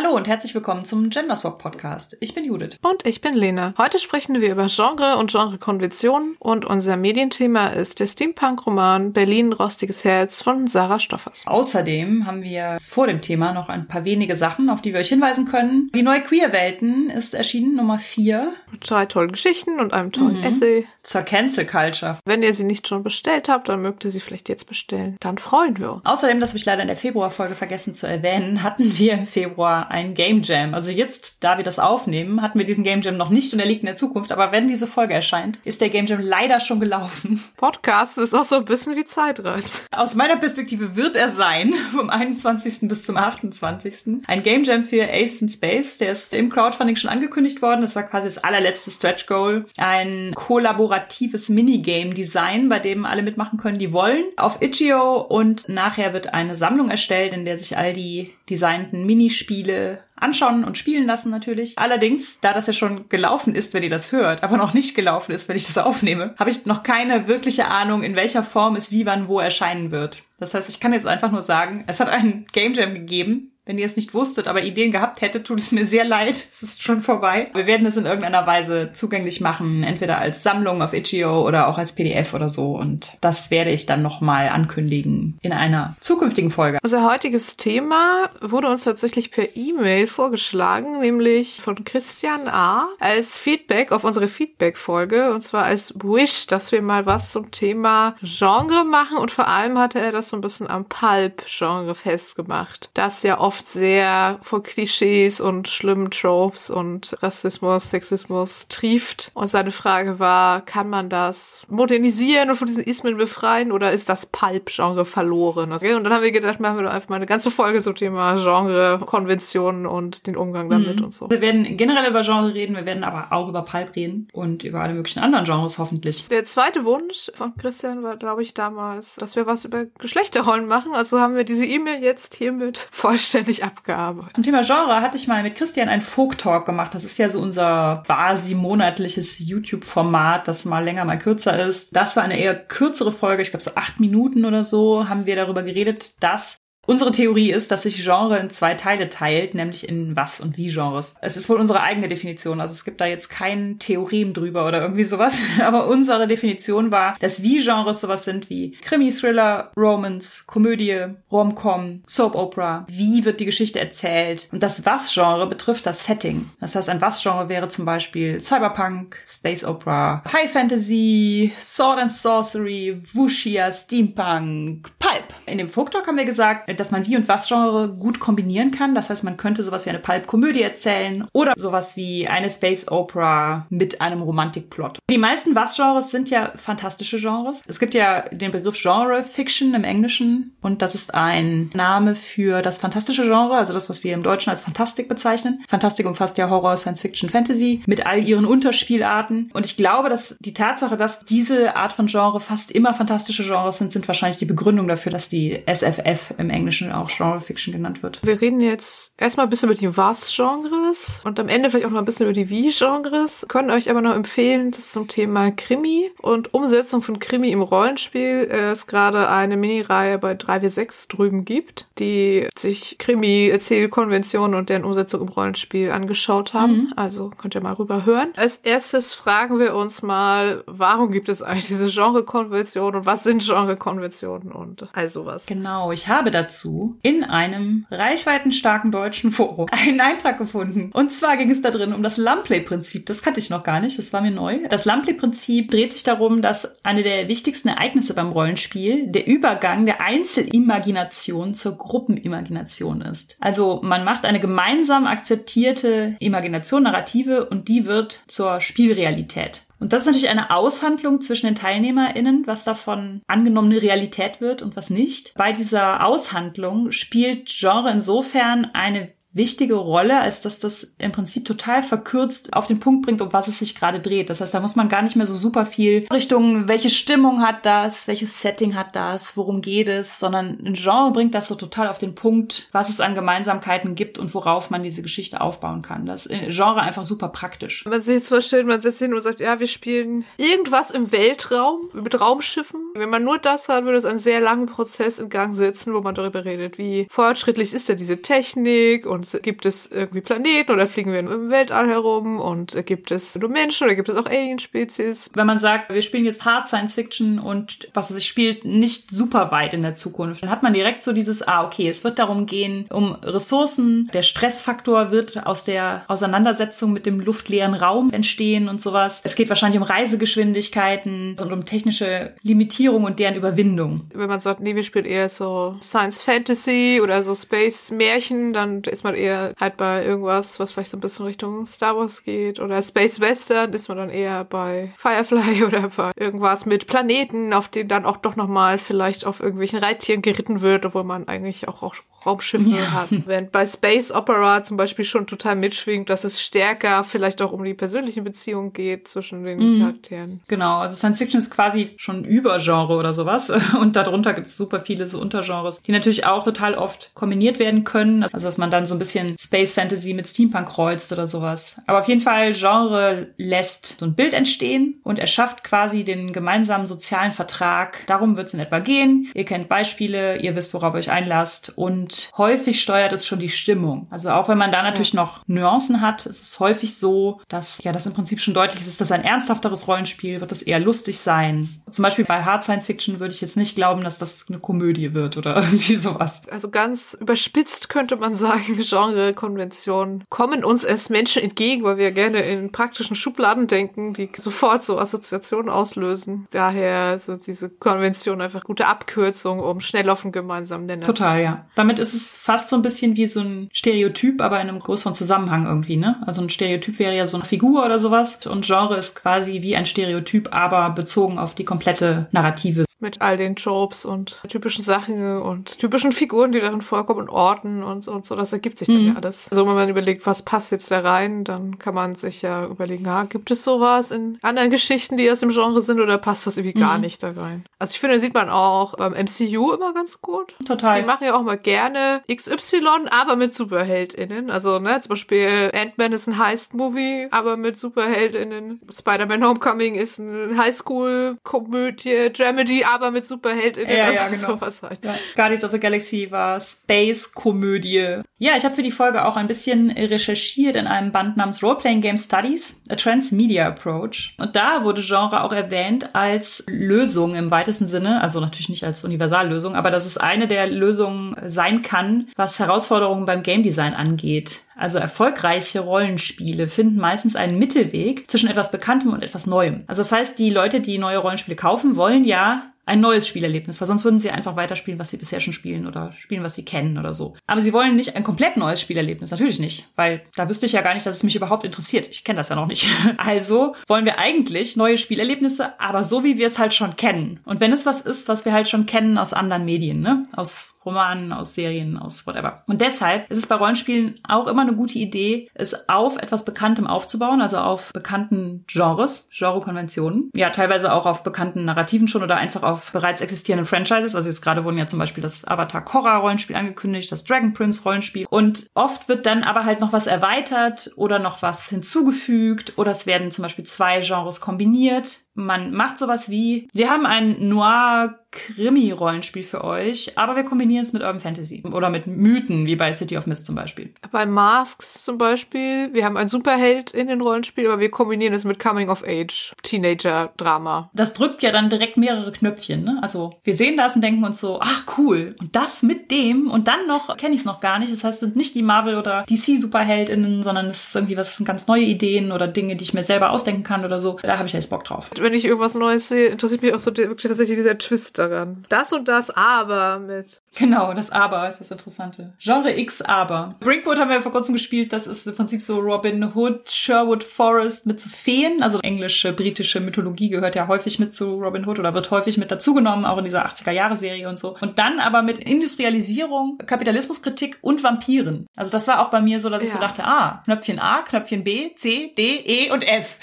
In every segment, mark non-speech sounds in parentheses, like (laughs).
Hallo und herzlich willkommen zum Genderswap Podcast. Ich bin Judith. Und ich bin Lena. Heute sprechen wir über Genre und Genrekonventionen und unser Medienthema ist der Steampunk-Roman Berlin Rostiges Herz von Sarah Stoffers. Außerdem haben wir vor dem Thema noch ein paar wenige Sachen, auf die wir euch hinweisen können. Die neue Queer-Welten ist erschienen, Nummer 4. Mit drei tollen Geschichten und einem tollen mhm. Essay. Zur Cancel Culture. Wenn ihr sie nicht schon bestellt habt, dann mögt ihr sie vielleicht jetzt bestellen. Dann freuen wir uns. Außerdem, das habe ich leider in der Februarfolge vergessen zu erwähnen, hatten wir im Februar ein Game Jam. Also jetzt, da wir das aufnehmen, hatten wir diesen Game Jam noch nicht und er liegt in der Zukunft. Aber wenn diese Folge erscheint, ist der Game Jam leider schon gelaufen. (laughs) Podcast ist auch so ein bisschen wie Zeitreisen. Aus meiner Perspektive wird er sein, (laughs) vom 21. bis zum 28. Ein Game Jam für Aces in Space. Der ist im Crowdfunding schon angekündigt worden. Das war quasi das allerletzte Stretch Goal. Ein kollaboratives Minigame-Design, bei dem alle mitmachen können, die wollen. Auf Itch.io und nachher wird eine Sammlung erstellt, in der sich all die designten Minispiele anschauen und spielen lassen natürlich. Allerdings, da das ja schon gelaufen ist, wenn ihr das hört, aber noch nicht gelaufen ist, wenn ich das aufnehme, habe ich noch keine wirkliche Ahnung, in welcher Form es wie wann wo erscheinen wird. Das heißt, ich kann jetzt einfach nur sagen, es hat einen Game Jam gegeben, wenn ihr es nicht wusstet, aber Ideen gehabt hättet, tut es mir sehr leid. (laughs) Es ist schon vorbei. Wir werden es in irgendeiner Weise zugänglich machen, entweder als Sammlung auf Itch.io oder auch als PDF oder so. Und das werde ich dann nochmal ankündigen in einer zukünftigen Folge. Unser heutiges Thema wurde uns tatsächlich per E-Mail vorgeschlagen, nämlich von Christian A. als Feedback auf unsere Feedback-Folge. Und zwar als Wish, dass wir mal was zum Thema Genre machen. Und vor allem hatte er das so ein bisschen am Pulp-Genre festgemacht. Das ja oft oft sehr vor Klischees und schlimmen Tropes und Rassismus, Sexismus trieft. Und seine Frage war, kann man das modernisieren und von diesen Ismen befreien oder ist das Pulp-Genre verloren? Und dann haben wir gedacht, machen wir doch einfach mal eine ganze Folge zum Thema Genre, Konventionen und den Umgang damit mhm. und so. Wir werden generell über Genre reden, wir werden aber auch über Pulp reden und über alle möglichen anderen Genres hoffentlich. Der zweite Wunsch von Christian war, glaube ich, damals, dass wir was über Geschlechterrollen machen. Also haben wir diese E-Mail jetzt hiermit (laughs) vollständig fertig abgearbeitet. Zum Thema Genre hatte ich mal mit Christian einen Folk-Talk gemacht. Das ist ja so unser quasi monatliches YouTube-Format, das mal länger, mal kürzer ist. Das war eine eher kürzere Folge, ich glaube so acht Minuten oder so, haben wir darüber geredet, dass Unsere Theorie ist, dass sich Genre in zwei Teile teilt, nämlich in was und wie Genres. Es ist wohl unsere eigene Definition, also es gibt da jetzt kein Theorem drüber oder irgendwie sowas, (laughs) aber unsere Definition war, dass wie Genres sowas sind wie Krimi, Thriller, Romance, Komödie, Rom-Com, Soap Opera. Wie wird die Geschichte erzählt? Und das Was-Genre betrifft das Setting. Das heißt, ein Was-Genre wäre zum Beispiel Cyberpunk, Space Opera, High Fantasy, Sword and Sorcery, Wuxia, Steampunk, Pulp. In dem Folk Talk haben wir gesagt, dass man Wie- und Was-Genre gut kombinieren kann. Das heißt, man könnte sowas wie eine Pulp-Komödie erzählen oder sowas wie eine Space-Opera mit einem Romantik-Plot. Die meisten Was-Genres sind ja fantastische Genres. Es gibt ja den Begriff Genre-Fiction im Englischen und das ist ein Name für das fantastische Genre, also das, was wir im Deutschen als Fantastik bezeichnen. Fantastik umfasst ja Horror, Science-Fiction, Fantasy mit all ihren Unterspielarten. Und ich glaube, dass die Tatsache, dass diese Art von Genre fast immer fantastische Genres sind, sind wahrscheinlich die Begründung dafür, dass die SFF im Englischen Englischen auch Genre Fiction genannt wird. Wir reden jetzt erstmal ein bisschen über die Was-Genres und am Ende vielleicht auch noch ein bisschen über die Wie-Genres. Können euch aber noch empfehlen, dass zum Thema Krimi und Umsetzung von Krimi im Rollenspiel es gerade eine Mini-Reihe bei 3W6 drüben gibt, die sich Krimi-Erzählkonventionen und deren Umsetzung im Rollenspiel angeschaut haben. Mhm. Also könnt ihr mal rüber hören. Als erstes fragen wir uns mal, warum gibt es eigentlich diese Genre-Konventionen und was sind Genre-Konventionen und all sowas. Genau, ich habe dazu dazu in einem reichweitenstarken deutschen Forum (laughs) einen Eintrag gefunden. Und zwar ging es da drin um das Lampley-Prinzip. Das kannte ich noch gar nicht, das war mir neu. Das Lampley-Prinzip dreht sich darum, dass eine der wichtigsten Ereignisse beim Rollenspiel der Übergang der Einzelimagination zur Gruppenimagination ist. Also man macht eine gemeinsam akzeptierte Imagination, Narrative und die wird zur Spielrealität. Und das ist natürlich eine Aushandlung zwischen den TeilnehmerInnen, was davon angenommene Realität wird und was nicht. Bei dieser Aushandlung spielt Genre insofern eine wichtige Rolle, als dass das im Prinzip total verkürzt auf den Punkt bringt, um was es sich gerade dreht. Das heißt, da muss man gar nicht mehr so super viel Richtung, welche Stimmung hat das, welches Setting hat das, worum geht es, sondern ein Genre bringt das so total auf den Punkt, was es an Gemeinsamkeiten gibt und worauf man diese Geschichte aufbauen kann. Das Genre einfach super praktisch. Man sich jetzt vorstellt, man setzt hin und sagt, ja, wir spielen irgendwas im Weltraum mit Raumschiffen. Wenn man nur das hat, würde es einen sehr langen Prozess in Gang setzen, wo man darüber redet, wie fortschrittlich ist denn diese Technik und Und gibt es irgendwie Planeten oder fliegen wir im Weltall herum? Und gibt es nur Menschen oder gibt es auch Alien-Spezies? Wenn man sagt, wir spielen jetzt Hard Science Fiction und was sich spielt nicht super weit in der Zukunft, dann hat man direkt so dieses, ah, okay, es wird darum gehen, um Ressourcen. Der Stressfaktor wird aus der Auseinandersetzung mit dem luftleeren Raum entstehen und sowas. Es geht wahrscheinlich um Reisegeschwindigkeiten und um technische Limitierung und deren Überwindung. Wenn man sagt, nee, wir spielen eher so Science Fantasy oder so Space Märchen, dann ist man eher halt bei irgendwas, was vielleicht so ein bisschen Richtung Star Wars geht oder Space Western ist man dann eher bei Firefly (laughs) oder bei irgendwas mit Planeten, auf denen dann auch doch nochmal vielleicht auf irgendwelchen Reittieren geritten wird, obwohl man eigentlich auch, auch Raumschiffe ja. hat. Während bei Space Opera zum Beispiel schon total mitschwingt, dass es stärker vielleicht auch um die persönlichen Beziehungen geht zwischen den mhm. Charakteren. Genau, also Science Fiction ist quasi schon Übergenre oder sowas. (laughs) Und darunter gibt es super viele so Untergenres, die natürlich auch total oft kombiniert werden können. Also dass man dann so ein bisschen Space Fantasy mit Steampunk kreuzt oder sowas. Aber auf jeden Fall, Genre lässt so ein Bild entstehen und erschafft quasi den gemeinsamen sozialen Vertrag. Darum wird es in etwa gehen. Ihr kennt Beispiele, ihr wisst, worauf ihr euch einlasst und häufig steuert es schon die Stimmung. Also auch wenn man da natürlich ja. noch Nuancen hat, ist es häufig so, dass ja das im Prinzip schon deutlich ist, dass ein ernsthafteres Rollenspiel wird es eher lustig sein. Zum Beispiel bei Hard Science Fiction würde ich jetzt nicht glauben, dass das eine Komödie wird oder (laughs) irgendwie sowas. Also ganz überspitzt könnte man sagen, (laughs) Genrekonventionen kommen uns als Menschen entgegen, weil wir gerne in praktischen Schubladen denken, die sofort so Assoziationen auslösen. Daher sind diese Konventionen einfach gute Abkürzung, um schnell auf einen gemeinsamen Nenner Total, ja. Damit ist es fast so ein bisschen wie so ein Stereotyp, aber in einem größeren Zusammenhang irgendwie, ne? Also ein Stereotyp wäre ja so eine Figur oder sowas und Genre ist quasi wie ein Stereotyp, aber bezogen auf die komplette Narrative mit all den Tropes und typischen Sachen und typischen Figuren, die darin vorkommen und Orten und so und so. Das ergibt sich dann mhm. ja alles. Also wenn man überlegt, was passt jetzt da rein, dann kann man sich ja überlegen, ah, gibt es sowas in anderen Geschichten, die aus dem Genre sind oder passt das irgendwie mhm. gar nicht da rein? Also ich finde, sieht man auch beim MCU immer ganz gut. Total. Die machen ja auch mal gerne XY, aber mit SuperheldInnen. Also, ne, zum Beispiel Ant-Man ist ein Heist-Movie, aber mit SuperheldInnen. Spider-Man Homecoming ist ein Highschool-Komödie, Dramedy, aber mit Superheldinnen. Ja, ja, genau. Sowas halt. Ja. Guardians of the Galaxy war Space-Komödie. Ja, ich habe für die Folge auch ein bisschen recherchiert in einem Band namens Role-Playing Game Studies, A Transmedia Approach. Und da wurde Genre auch erwähnt als Lösung im weitesten Sinne, also natürlich nicht als Universallösung, aber dass es eine der Lösungen sein kann, was Herausforderungen beim Game Design angeht. Also erfolgreiche Rollenspiele finden meistens einen Mittelweg zwischen etwas Bekanntem und etwas Neuem. Also das heißt, die Leute, die neue Rollenspiele kaufen, wollen ja ein neues Spielerlebnis, weil sonst würden sie einfach weiterspielen, was sie bisher schon spielen oder spielen, was sie kennen oder so. Aber sie wollen nicht ein komplett neues Spielerlebnis, natürlich nicht, weil da wüsste ich ja gar nicht, dass es mich überhaupt interessiert. Ich kenne das ja noch nicht. (laughs) Also wollen wir eigentlich neue Spielerlebnisse, aber so wie wir es halt schon kennen. Und wenn es was ist, was wir halt schon kennen aus anderen Medien, ne? Aus Romanen, aus Serien, aus whatever. Und deshalb ist es bei Rollenspielen auch immer eine gute Idee, es auf etwas Bekanntem aufzubauen, also auf bekannten Genres, Genrekonventionen. Ja, teilweise auch auf bekannten Narrativen schon oder einfach auf bereits existierenden Franchises. Also jetzt gerade wurden ja zum Beispiel das Avatar Korra Rollenspiel angekündigt, das Dragon Prince Rollenspiel. Und oft wird dann aber halt noch was erweitert oder noch was hinzugefügt oder es werden zum Beispiel zwei Genres kombiniert. Man macht sowas wie, wir haben ein Noir Krimi-Rollenspiel für euch, aber wir kombinieren es mit Urban Fantasy oder mit Mythen, wie bei City of Mist zum Beispiel. Bei Masks zum Beispiel, wir haben einen Superheld in den Rollenspiel, aber wir kombinieren es mit Coming of Age, Teenager-Drama. Das drückt ja dann direkt mehrere Knöpfchen, ne? Also wir sehen das und denken uns so, ach cool, und das mit dem und dann noch, kenne ich es noch gar nicht, das heißt, es sind nicht die Marvel- oder DC-SuperheldInnen, sondern es ist irgendwie was, sind ganz neue Ideen oder Dinge, die ich mir selber ausdenken kann oder so. Da habe ich jetzt Bock drauf. Wenn ich irgendwas Neues sehe, interessiert mich auch so wirklich tatsächlich dieser Twist daran. Das und das aber mit. Genau, das aber ist das Interessante. Genre X aber. Brinkwood haben wir vor kurzem gespielt. Das ist im Prinzip so Robin Hood, Sherwood Forest mit so Feen. Also englische, britische Mythologie gehört ja häufig mit zu Robin Hood oder wird häufig mit dazugenommen, auch in dieser 80er-Jahre-Serie und so. Und dann aber mit Industrialisierung, Kapitalismuskritik und Vampiren. Also das war auch bei mir so, dass ja. ich so dachte, ah, Knöpfchen A, Knöpfchen B, C, D, E und F.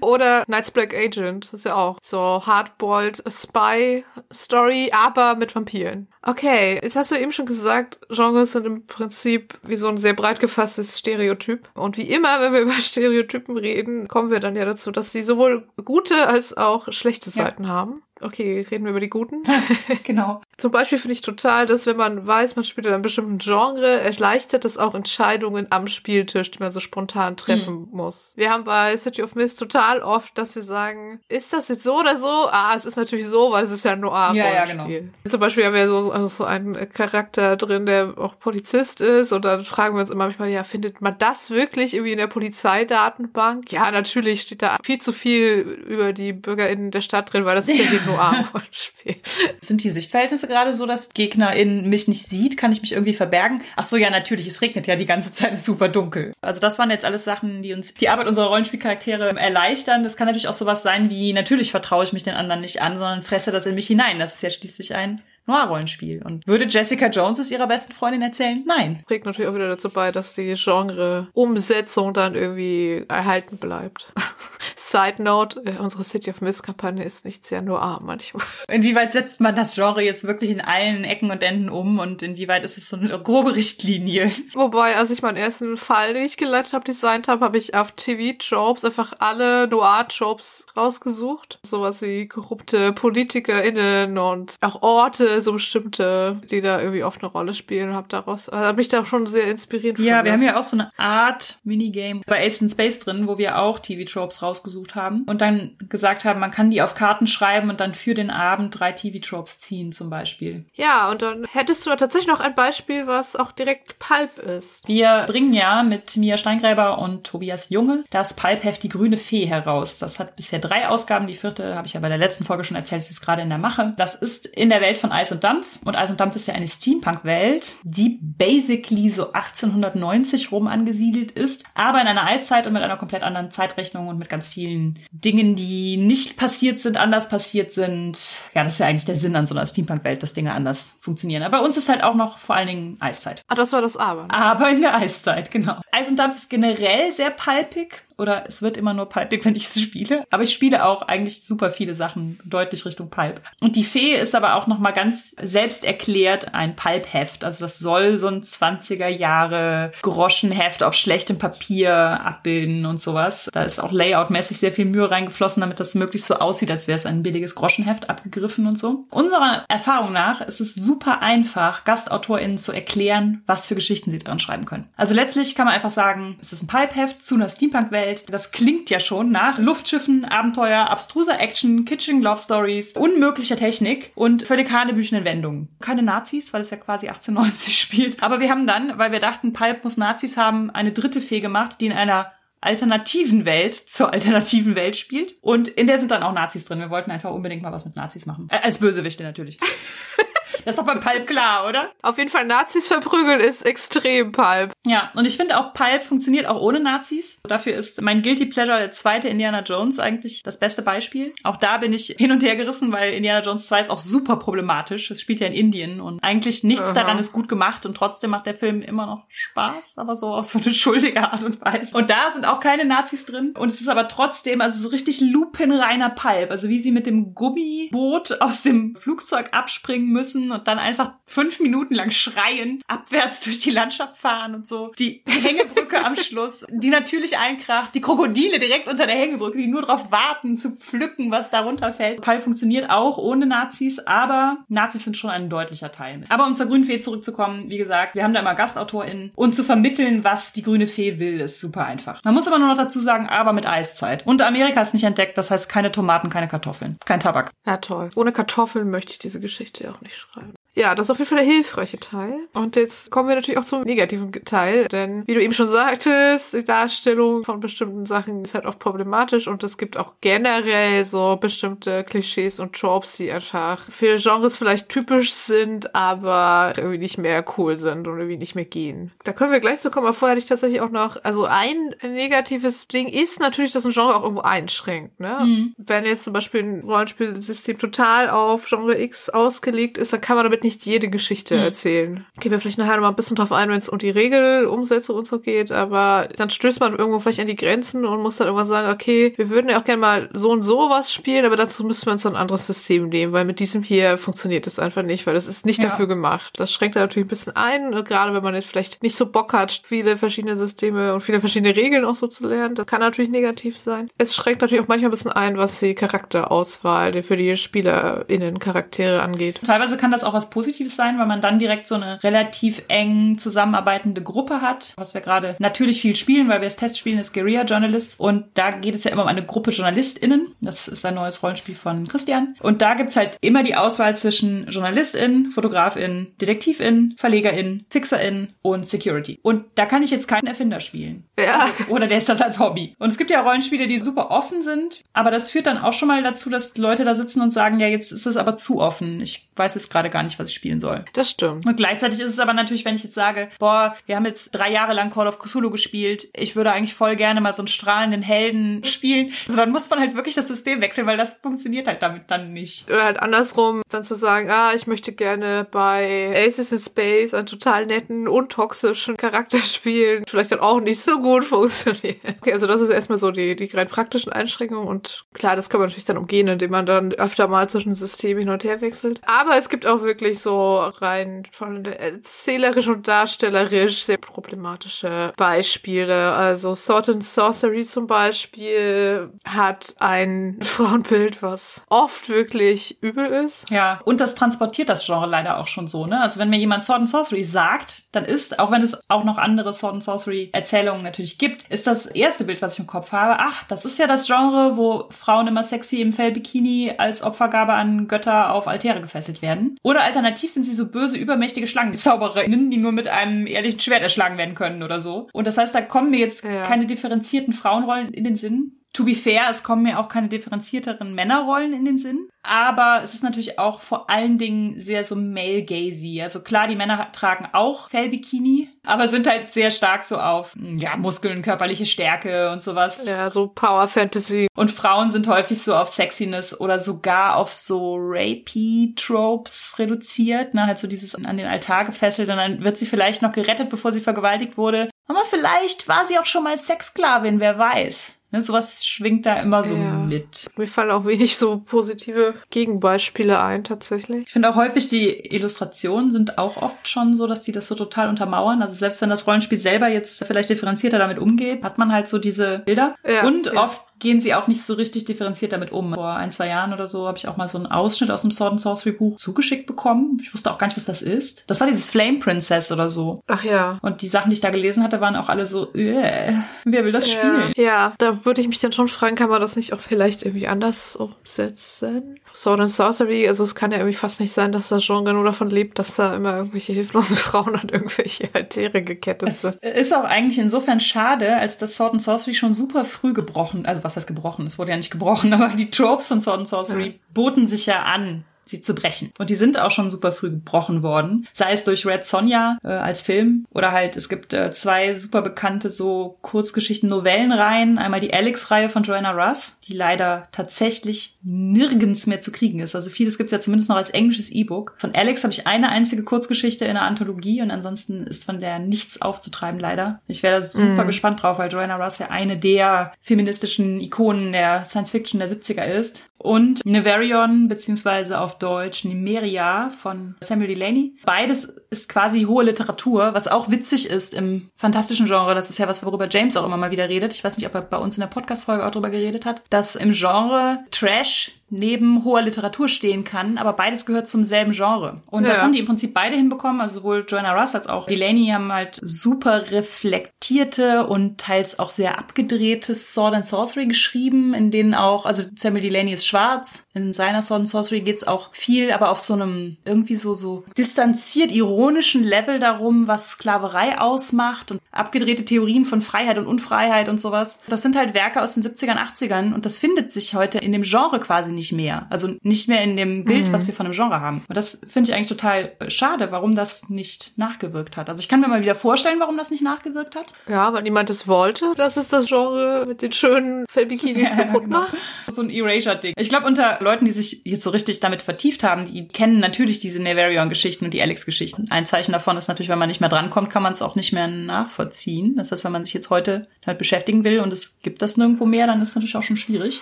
Oder Knights Black Agent. Das ist ja auch so Hardboiled Spy Story, aber mit Vampiren. Okay, jetzt hast du eben schon gesagt, Genres sind im Prinzip wie so ein sehr breit gefasstes Stereotyp. Und wie immer, wenn wir über (laughs) Stereotypen reden, kommen wir dann ja dazu, dass sie sowohl gute als auch schlechte Seiten ja. haben. Okay, reden wir über die guten. (laughs) genau. (laughs) Zum Beispiel finde ich total, dass wenn man weiß, man spielt in einem bestimmten Genre, erleichtert das auch Entscheidungen am Spieltisch, die man so spontan treffen mhm. muss. Wir haben bei City of Mist total oft, dass wir sagen, ist das jetzt so oder so? Ah, es ist natürlich so, weil es ist ja ein noir ja, ja, genau. Zum Beispiel haben wir so, also so einen Charakter drin, der auch Polizist ist und dann fragen wir uns immer manchmal, ja, findet man das wirklich irgendwie in der Polizeidatenbank? Ja, natürlich steht da viel zu viel über die BürgerInnen der Stadt drin, weil das ist ja die Noir-Rollenspiel. (laughs) Sind die Sichtverhältnisse gerade so, dass GegnerInnen mich nicht sieht? Kann ich mich irgendwie verbergen? Ach so, ja, natürlich. Es regnet ja die ganze Zeit. Es (laughs) ist super dunkel. Also das waren jetzt alles Sachen, die uns die Arbeit unserer Rollenspielcharaktere erleichtern. Das kann natürlich auch sowas sein wie, natürlich vertraue ich mich den anderen nicht an, sondern fresse das in mich hinein. Das ist ja schließlich ein Noir-Rollenspiel. Und würde Jessica Jones es ihrer besten Freundin erzählen? Nein. Trägt natürlich auch wieder dazu bei, dass die Genre-Umsetzung dann irgendwie erhalten bleibt. (laughs) Side Note, äh, unsere City of Mist-Kampagne ist nicht sehr noir manchmal. Inwieweit setzt man das Genre jetzt wirklich in allen Ecken und Enden um und inwieweit ist es so eine grobe Richtlinie? (laughs) Wobei, als ich meinen ersten Fall, den ich geleitet habe, designt habe, habe ich auf TV-Jobs einfach alle Noir-Jobs rausgesucht. Sowas wie korrupte PolitikerInnen und auch Orte so bestimmte, die da irgendwie oft eine Rolle spielen, habe daraus, also habe mich da schon sehr inspiriert. Ja, wir haben ja auch so eine Art Minigame bei Ace in Space drin, wo wir auch TV-Tropes rausgesucht haben und dann gesagt haben, man kann die auf Karten schreiben und dann für den Abend drei TV-Tropes ziehen zum Beispiel. Ja, und dann hättest du tatsächlich noch ein Beispiel, was auch direkt Pulp ist. Wir bringen ja mit Mia Steingräber und Tobias Junge das Pulp-Heft Die grüne Fee heraus. Das hat bisher drei Ausgaben. Die vierte habe ich ja bei der letzten Folge schon erzählt, ist gerade in der Mache. Das ist in der Welt von Eis und Dampf. Und Eis und Dampf ist ja eine Steampunk-Welt, die basically so 1890 rum angesiedelt ist, aber in einer Eiszeit und mit einer komplett anderen Zeitrechnung und mit ganz vielen Dingen, die nicht passiert sind, anders passiert sind. Ja, das ist ja eigentlich der Sinn an so einer Steampunk-Welt, dass Dinge anders funktionieren. Aber bei uns ist halt auch noch vor allen Dingen Eiszeit. Ah, das war das Aber. Aber in der Eiszeit, genau. Eis und Dampf ist generell sehr palpig oder es wird immer nur palpig, (laughs) wenn ich es spiele. Aber ich spiele auch eigentlich super viele Sachen deutlich Richtung Pulp. Und die Fee ist aber auch noch mal ganz selbst erklärt ein Pulp-Heft. Also das soll so ein 20er Jahre Groschenheft auf schlechtem Papier abbilden und sowas. Da ist auch layoutmäßig sehr viel Mühe reingeflossen, damit das möglichst so aussieht, als wäre es ein billiges Groschenheft abgegriffen und so. Unserer Erfahrung nach ist es super einfach, GastautorInnen zu erklären, was für Geschichten sie dran schreiben können. Also letztlich kann man einfach sagen, es ist ein Pulp-Heft zu einer Steampunk-Welt. Das klingt ja schon nach Luftschiffen, Abenteuer, abstruser Action, kitsching Love Stories, unmöglicher Technik und völlig hanebüchenen Wendungen. Keine Nazis, weil es ja quasi 1890 (laughs) spielt. Aber wir haben dann, weil wir dachten, Pulp muss Nazis haben, eine dritte Fee gemacht, die in einer alternativen Welt zur alternativen Welt spielt. Und in der sind dann auch Nazis drin. Wir wollten einfach unbedingt mal was mit Nazis machen. Äh, als Bösewichte natürlich. (laughs) Das ist doch beim Pulp klar, oder? Auf jeden Fall Nazis verprügeln ist extrem Pulp. Ja, und ich finde auch Pulp funktioniert auch ohne Nazis. Dafür ist mein Guilty Pleasure der zweite Indiana Jones eigentlich das beste Beispiel. Auch da bin ich hin und her gerissen, weil Indiana Jones 2 ist auch super problematisch. Es spielt ja in Indien und eigentlich nichts Aha. daran ist gut gemacht und trotzdem macht der Film immer noch Spaß, aber so auf so eine (laughs) schuldige Art und Weise. Und da sind auch keine Nazis drin und es ist aber trotzdem also so richtig lupenreiner Pulp, also wie sie mit dem Gummiboot aus dem Flugzeug abspringen müssen und dann einfach fünf Minuten lang schreiend abwärts durch die Landschaft fahren und so. Die Hängebrücke am Schluss, die natürlich einkracht, die Krokodile direkt unter der Hängebrücke, die nur darauf warten zu pflücken, was da runterfällt. Pulp funktioniert auch ohne Nazis, aber Nazis sind schon ein deutlicher Teil. Aber um zur Grünen Fee zurückzukommen, wie gesagt, wir haben da immer GastautorInnen und zu vermitteln, was die Grüne Fee will, ist super einfach. Man muss aber nur noch dazu sagen, aber mit Eiszeit. Und Amerika ist nicht entdeckt, das heißt keine Tomaten, keine Kartoffeln, kein Tabak. Ja, toll. Ohne Kartoffeln möchte ich diese Geschichte auch nicht schreiben. schreiben. Ja, das ist auf jeden Fall der hilfreiche Teil. Und jetzt kommen wir natürlich auch zum negativen Teil, denn wie du eben schon sagtest, die Darstellung von bestimmten Sachen ist halt oft problematisch und es gibt auch generell so bestimmte Klischees und Tropes, die einfach für Genres vielleicht typisch sind, aber irgendwie nicht mehr cool sind und irgendwie nicht mehr gehen. Da können wir gleich zu kommen, aber vorher hatte ich tatsächlich auch noch, also ein negatives Ding ist natürlich, dass ein Genre auch irgendwo einschränkt, ne? Mhm. Wenn jetzt zum Beispiel ein Rollenspielsystem total auf Genre X ausgelegt ist, dann kann man damit halt nicht jede Geschichte hm. erzählen. Gehen wir vielleicht nachher noch mal ein bisschen drauf ein, wenn es um die Regelumsetzung und so geht, aber dann stößt man irgendwo vielleicht an die Grenzen und muss dann irgendwann sagen, okay, wir würden ja auch gerne mal so und so was spielen, aber dazu müssen wir uns ein anderes System nehmen, weil mit diesem hier funktioniert es einfach nicht, weil das ist nicht ja. dafür gemacht. Das schränkt da natürlich ein bisschen ein, gerade wenn man jetzt vielleicht nicht so Bock hat, viele verschiedene Systeme und viele verschiedene Regeln auch so zu lernen. Das kann natürlich negativ sein. Es schränkt natürlich auch manchmal ein bisschen ein, was die Charakterauswahl für die SpielerInnen Charaktere angeht. Teilweise kann das auch was Positives sein, weil man dann direkt so eine relativ eng zusammenarbeitende Gruppe hat, was wir gerade natürlich viel spielen, weil wir es Test spielen, ist Guerilla Journalist und da geht es ja immer um eine Gruppe JournalistInnen. Das ist ein neues Rollenspiel von Christian. Und da gibt's halt immer die Auswahl zwischen JournalistInnen, FotografInnen, DetektivInnen, FerlegerInnen, FixerInnen und Security. Und da kann ich jetzt keinen Erfinder spielen. Ja. Oder der ist das als Hobby. Und es gibt ja Rollenspiele, die super offen sind, aber das führt dann auch schon mal dazu, dass Leute da sitzen und sagen, ja, jetzt ist es aber zu offen. Ich weiß jetzt gerade gar nicht, was ich spielen soll. Das stimmt. Und gleichzeitig ist es aber natürlich, wenn ich jetzt sage, boah, wir haben jetzt drei Jahre lang Call of Cthulhu gespielt, ich würde eigentlich voll gerne mal so einen strahlenden Helden (laughs) spielen. Also dann muss man halt wirklich das System wechseln, weil das funktioniert halt damit dann nicht. Oder halt andersrum, dann zu sagen, ah, ich möchte gerne bei Aces in Space einen total netten, untoxischen Charakter (laughs) spielen. Vielleicht dann auch nicht so gut (laughs) funktionieren. Okay, also das ist erstmal so die, die rein praktischen Einschränkungen und klar, das kann man natürlich dann umgehen, indem man dann öfter mal zwischen Systemen hin und her wechselt. Aber es gibt auch wirklich so rein von erzählerisch und darstellerisch sehr problematische Beispiele. Also Sword and Sorcery zum Beispiel hat ein (laughs) Frauenbild, was oft wirklich übel ist. Ja, und das transportiert das Genre leider auch schon so, ne? Also wenn mir jemand Sword and Sorcery sagt, dann ist, auch wenn es auch noch andere Sword and Sorcery Erzählungen natürlich gibt, ist das erste Bild, was ich im Kopf habe, ach, das ist ja das Genre, wo Frauen immer sexy im Fellbikini als Opfergabe an Götter auf Altäre gefesselt werden. Oder alternativ sind sie so böse, übermächtige Schlangenzauberinnen, die nur mit einem ehrlichen Schwert erschlagen werden können oder so. Und das heißt, da kommen mir jetzt ja. keine differenzierten Frauenrollen in den Sinn. To be fair, es kommen mir auch keine differenzierteren Männerrollen in den Sinn. Aber es ist natürlich auch vor allen Dingen sehr so male-gazy. Also klar, die Männer tragen auch Fellbikini, aber sind halt sehr stark so auf, ja, Muskeln, körperliche Stärke und sowas. Ja, so Power Fantasy. Und Frauen sind häufig so auf Sexiness oder sogar auf so Rapey-Tropes reduziert. Ne? Halt so dieses an den Altar gefesselt und dann wird sie vielleicht noch gerettet, bevor sie vergewaltigt wurde. Aber vielleicht war sie auch schon mal Sexsklavin, wer weiß. Ne, sowas schwingt da immer so ja. mit. Mir fallen auch wenig so positive Gegenbeispiele ein, tatsächlich. Ich finde auch häufig, die Illustrationen sind auch oft schon so, dass die das so total untermauern. Also selbst wenn das Rollenspiel selber jetzt vielleicht differenzierter damit umgeht, hat man halt so diese Bilder. Ja, und ja. oft gehen sie auch nicht so richtig differenziert damit um. Vor ein, zwei Jahren oder so habe ich auch mal so einen Ausschnitt aus dem Sword and Sorcery Buch zugeschickt bekommen. Ich wusste auch gar nicht, was das ist. Das war dieses Flame Princess oder so. Ach ja. Und die Sachen, die ich da gelesen hatte, waren auch alle so, äh, wer will das ja. spielen? Ja, da würde ich mich dann schon fragen, kann man das nicht auch vielleicht irgendwie anders umsetzen? Sword and Sorcery, also es kann ja irgendwie fast nicht sein, dass das Genre nur davon lebt, dass da immer irgendwelche hilflosen (laughs) Frauen an irgendwelche Altäre gekettet sind. Es ist auch eigentlich insofern schade, als das Sword and Sorcery schon super früh gebrochen, also was heißt gebrochen? Es wurde ja nicht gebrochen, (laughs) aber die Tropes von Sword and Sorcery ja. boten sich ja an sie zu brechen. Und die sind auch schon super früh gebrochen worden. Sei es durch Red Sonja äh, als Film oder halt, es gibt äh, zwei super bekannte so Kurzgeschichten, Novellenreihen. Einmal die Alex-Reihe von Joanna Russ, die leider tatsächlich nirgends mehr zu kriegen ist. Also vieles gibt's ja zumindest noch als englisches E-Book. Von Alex habe ich eine einzige Kurzgeschichte in der Anthologie und ansonsten ist von der nichts aufzutreiben, leider. Ich wäre da super mm. gespannt drauf, weil Joanna Russ ja eine der feministischen Ikonen der Science Fiction der 70er ist. Und Neverion, beziehungsweise auf Deutsch Nimeria von Samuel Delaney. Beides ist quasi hohe Literatur, was auch witzig ist im fantastischen Genre. Das ist ja was, worüber James auch immer mal wieder redet. Ich weiß nicht, ob er bei uns in der Podcast-Folge auch drüber geredet hat, dass im Genre Trash fresh neben hoher Literatur stehen kann, aber beides gehört zum selben Genre. Und ja. das haben die im Prinzip beide hinbekommen, also sowohl Joanna Russ als auch Delaney haben halt super reflektierte und teils auch sehr abgedrehte Sword and Sorcery geschrieben, in denen auch, also Samuel Delaney ist schwarz, in seiner Sword and Sorcery geht's auch viel, aber auf so einem irgendwie so, so distanziert ironischen Level darum, was Sklaverei ausmacht und abgedrehte Theorien von Freiheit und Unfreiheit und sowas. Das sind halt Werke aus den 70ern, 80ern und das findet sich heute in dem Genre quasi nicht nicht mehr. Also nicht mehr in dem Bild, mhm. was wir von einem Genre haben. Und das finde ich eigentlich total schade, warum das nicht nachgewirkt hat. Also ich kann mir mal wieder vorstellen, warum das nicht nachgewirkt hat. Ja, weil niemand es wollte, dass es das Genre mit den schönen Fellbikinis (laughs) ja, kaputt genau. macht. So ein Erasure-Ding. Ich glaube, unter Leuten, die sich jetzt so richtig damit vertieft haben, die kennen natürlich diese Neverion-Geschichten und die Alex-Geschichten. Ein Zeichen davon ist natürlich, wenn man nicht mehr drankommt, kann man es auch nicht mehr nachvollziehen. Das heißt, wenn man sich jetzt heute halt beschäftigen will und es gibt das nirgendwo mehr, dann ist es natürlich auch schon schwierig.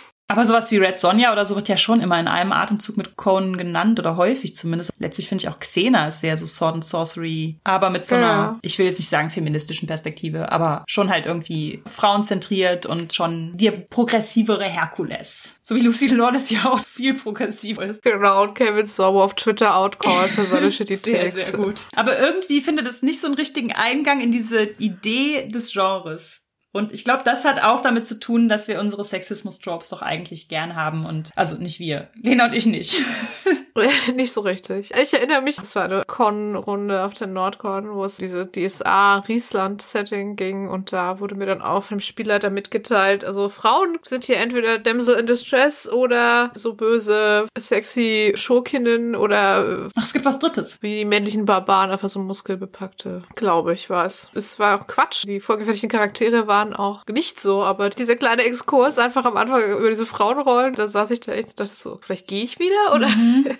Aber sowas wie Red Sonja oder so wird ja schon immer in einem Atemzug mit Conan genannt oder häufig zumindest. Letztlich finde ich auch Xena ist sehr so Sword and Sorcery, aber mit so einer, ja. ich will jetzt nicht sagen feministischen Perspektive, aber schon halt irgendwie frauenzentriert und schon die progressivere Herkules. So wie Lucy Lawless ja auch viel progressiver ist. Genau, und Kevin Sorbo auf Twitter outcallt für seine (laughs) shitty Sehr, sehr gut. Aber irgendwie findet es nicht so einen richtigen Eingang in diese Idee des Genres. Und ich glaube, das hat auch damit zu tun, dass wir unsere Sexismus-Tropes doch eigentlich gern haben und also nicht wir, Lena und ich nicht. (laughs) (laughs) nicht so richtig. Ich erinnere mich, es war eine Con-Runde auf der Nordcon, wo es diese DSA-Riesland-Setting ging und da wurde mir dann auch vom Spielleiter mitgeteilt, also Frauen sind hier entweder Damsel in Distress oder so böse, sexy Schurkinnen oder Ach, es gibt was Drittes. Wie die männlichen Barbaren, einfach so muskelbepackte, glaube ich, war es. Es war Quatsch. Die vorgefertigten Charaktere waren waren auch nicht so, aber dieser kleine Exkurs einfach am Anfang über diese Frauenrollen, da saß ich da echt und dachte so, vielleicht gehe ich wieder oder? Mhm. (laughs)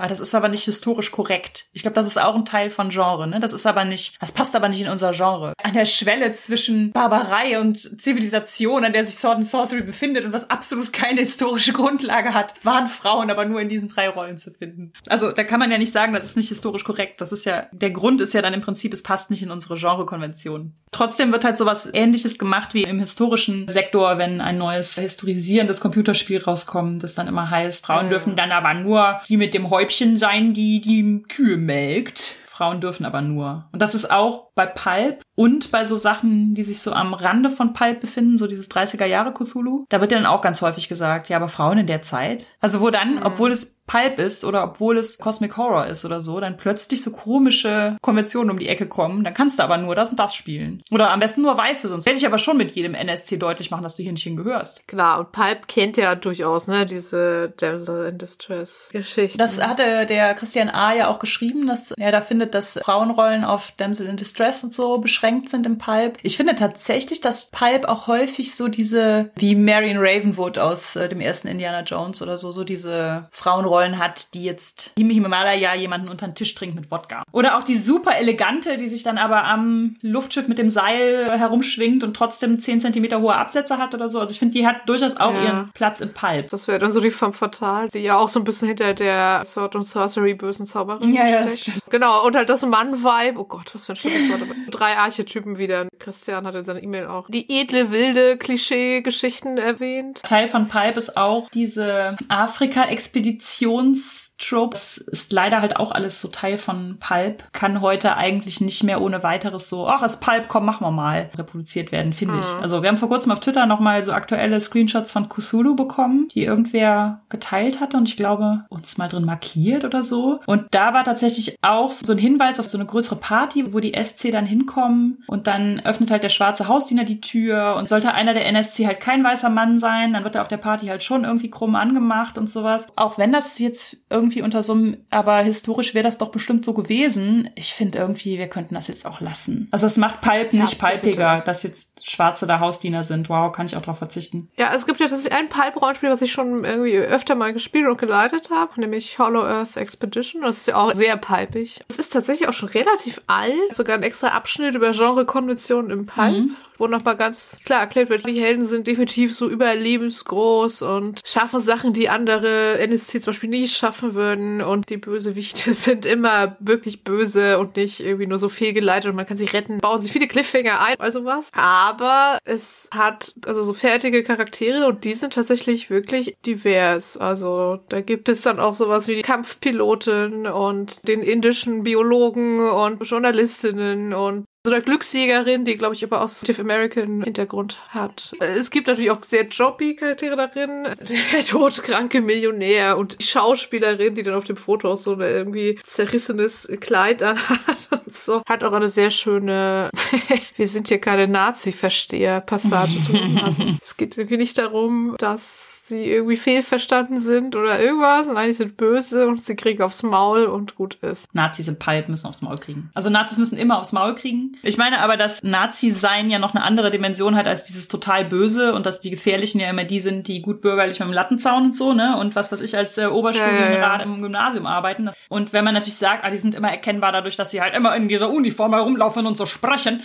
Ah, das ist aber nicht historisch korrekt. Ich glaube, das ist auch ein Teil von Genre, ne? Das ist aber nicht, das passt aber nicht in unser Genre. An der Schwelle zwischen Barbarei und Zivilisation, an der sich Sword and Sorcery befindet und was absolut keine historische Grundlage hat, waren Frauen aber nur in diesen drei Rollen zu finden. Also, da kann man ja nicht sagen, das ist nicht historisch korrekt. Das ist ja, der Grund ist ja dann im Prinzip, es passt nicht in unsere Genrekonvention. Trotzdem wird halt sowas ähnliches gemacht wie im historischen Sektor, wenn ein neues historisierendes Computerspiel rauskommt, das dann immer heißt, Frauen dürfen dann aber nur die mit dem Häuptling Weibchen sein, die die Kühe melkt. Frauen dürfen aber nur. Und das ist auch bei Pulp und bei so Sachen, die sich so am Rande von Pulp befinden, so dieses 30er Jahre Cthulhu. Da wird ja dann auch ganz häufig gesagt, ja, aber Frauen in der Zeit. Also wo dann, mhm. obwohl es Pulp ist oder obwohl es Cosmic Horror ist oder so, dann plötzlich so komische Konventionen um die Ecke kommen. Dann kannst du aber nur das und das spielen. Oder am besten nur Weiße, sonst werde ich aber schon mit jedem NSC deutlich machen, dass du hier nicht hingehörst. Klar, und Pulp kennt ja durchaus, ne, diese Damsel in Distress Geschichte. Das hatte der Christian A. ja auch geschrieben, dass er da findet, dass Frauenrollen auf Damsel in Distress und so beschränkt sind im Pulp. Ich finde tatsächlich, dass Pulp auch häufig so diese, wie Marion Ravenwood aus äh, dem ersten Indiana Jones oder so, so diese Frauenrollen Rollen hat, die jetzt im Himalaya jemanden unter den Tisch trinkt mit Wodka. Oder auch die super elegante, die sich dann aber am Luftschiff mit dem Seil herumschwingt und trotzdem 10 cm hohe Absätze hat oder so. Also ich finde, die hat durchaus auch ja. ihren Platz im Pulp. Das wäre dann so die Femme Fatale, die ja auch so ein bisschen hinter der Sword and Sorcery bösen Zauberin ja, ja, steckt. Genau, und halt das Mann-Vibe. Oh Gott, was für ein schönes Wort. Drei Archetypen wieder. Christian hat in seiner E-Mail auch die edle, wilde Klischee-Geschichten erwähnt. Teil von Pulp ist auch diese Afrika-Expedition Fiktionstropes ist leider halt auch alles so Teil von Pulp. Kann heute eigentlich nicht mehr ohne weiteres so, ach, es Pulp, komm, machen wir mal, reproduziert werden, finde mhm. ich. Also wir haben vor kurzem auf Twitter nochmal so aktuelle Screenshots von Cthulhu bekommen, die irgendwer geteilt hatte und ich glaube, uns mal drin markiert oder so. Und da war tatsächlich auch so ein Hinweis auf so eine größere Party, wo die SC dann hinkommen und dann öffnet halt der schwarze Hausdiener die Tür und sollte einer der NSC halt kein weißer Mann sein, dann wird er auf der Party halt schon irgendwie krumm angemacht und sowas. Auch wenn das jetzt irgendwie unter so einem, aber historisch wäre das doch bestimmt so gewesen. Ich finde irgendwie, wir könnten das jetzt auch lassen. Also es macht Pulp nicht ja, palpiger, bitte. dass jetzt Schwarze da Hausdiener sind. Wow, kann ich auch drauf verzichten. Ja, es gibt ja tatsächlich ein Pulp-Rollenspiel, was ich schon irgendwie öfter mal gespielt und geleitet habe, nämlich Hollow Earth Expedition. Das ist ja auch sehr palpig. Es ist tatsächlich auch schon relativ alt. Sogar ein extra Abschnitt über Genre-Konventionen im Pulp. Mhm wo nochmal ganz klar erklärt wird, die Helden sind definitiv so überlebensgroß und schaffen Sachen, die andere NSC zum Beispiel nicht schaffen würden und die Bösewichte (laughs) sind immer wirklich böse und nicht irgendwie nur so fehlgeleitet und man kann sich retten, bauen sich viele Cliffhanger ein, also was. Aber es hat also so fertige Charaktere und die sind tatsächlich wirklich divers. Also da gibt es dann auch sowas wie die Kampfpilotin und den indischen Biologen und Journalistinnen und so einer Glücksjägerin, die, glaube ich, aber auch Native American Hintergrund hat. Es gibt natürlich auch sehr jobby Charaktere darin. Der todkranke Millionär und die Schauspielerin, die dann auf dem Foto auch so ein irgendwie zerrissenes Kleid anhat (laughs) und so. Hat auch eine sehr schöne, (laughs) wir sind hier keine Nazi-Versteher-Passage drin. Also (laughs) es geht irgendwie nicht darum, dass sie irgendwie fehlverstanden sind oder irgendwas und eigentlich sind böse und sie kriegen aufs Maul und gut ist. Nazis im Pipe müssen aufs Maul kriegen. Also Nazis müssen immer aufs Maul kriegen Ich meine aber, dass Nazi-Sein ja noch eine andere Dimension hat als dieses total Böse und dass die Gefährlichen ja immer die sind, die gut bürgerlich mit dem Lattenzaun und so, ne? Und was weiß ich als äh, Oberstudienrat ja, ja, ja. im Gymnasium arbeiten. Und wenn man natürlich sagt, ah, die sind immer erkennbar dadurch, dass sie halt immer in dieser Uniform herumlaufen und so sprechen,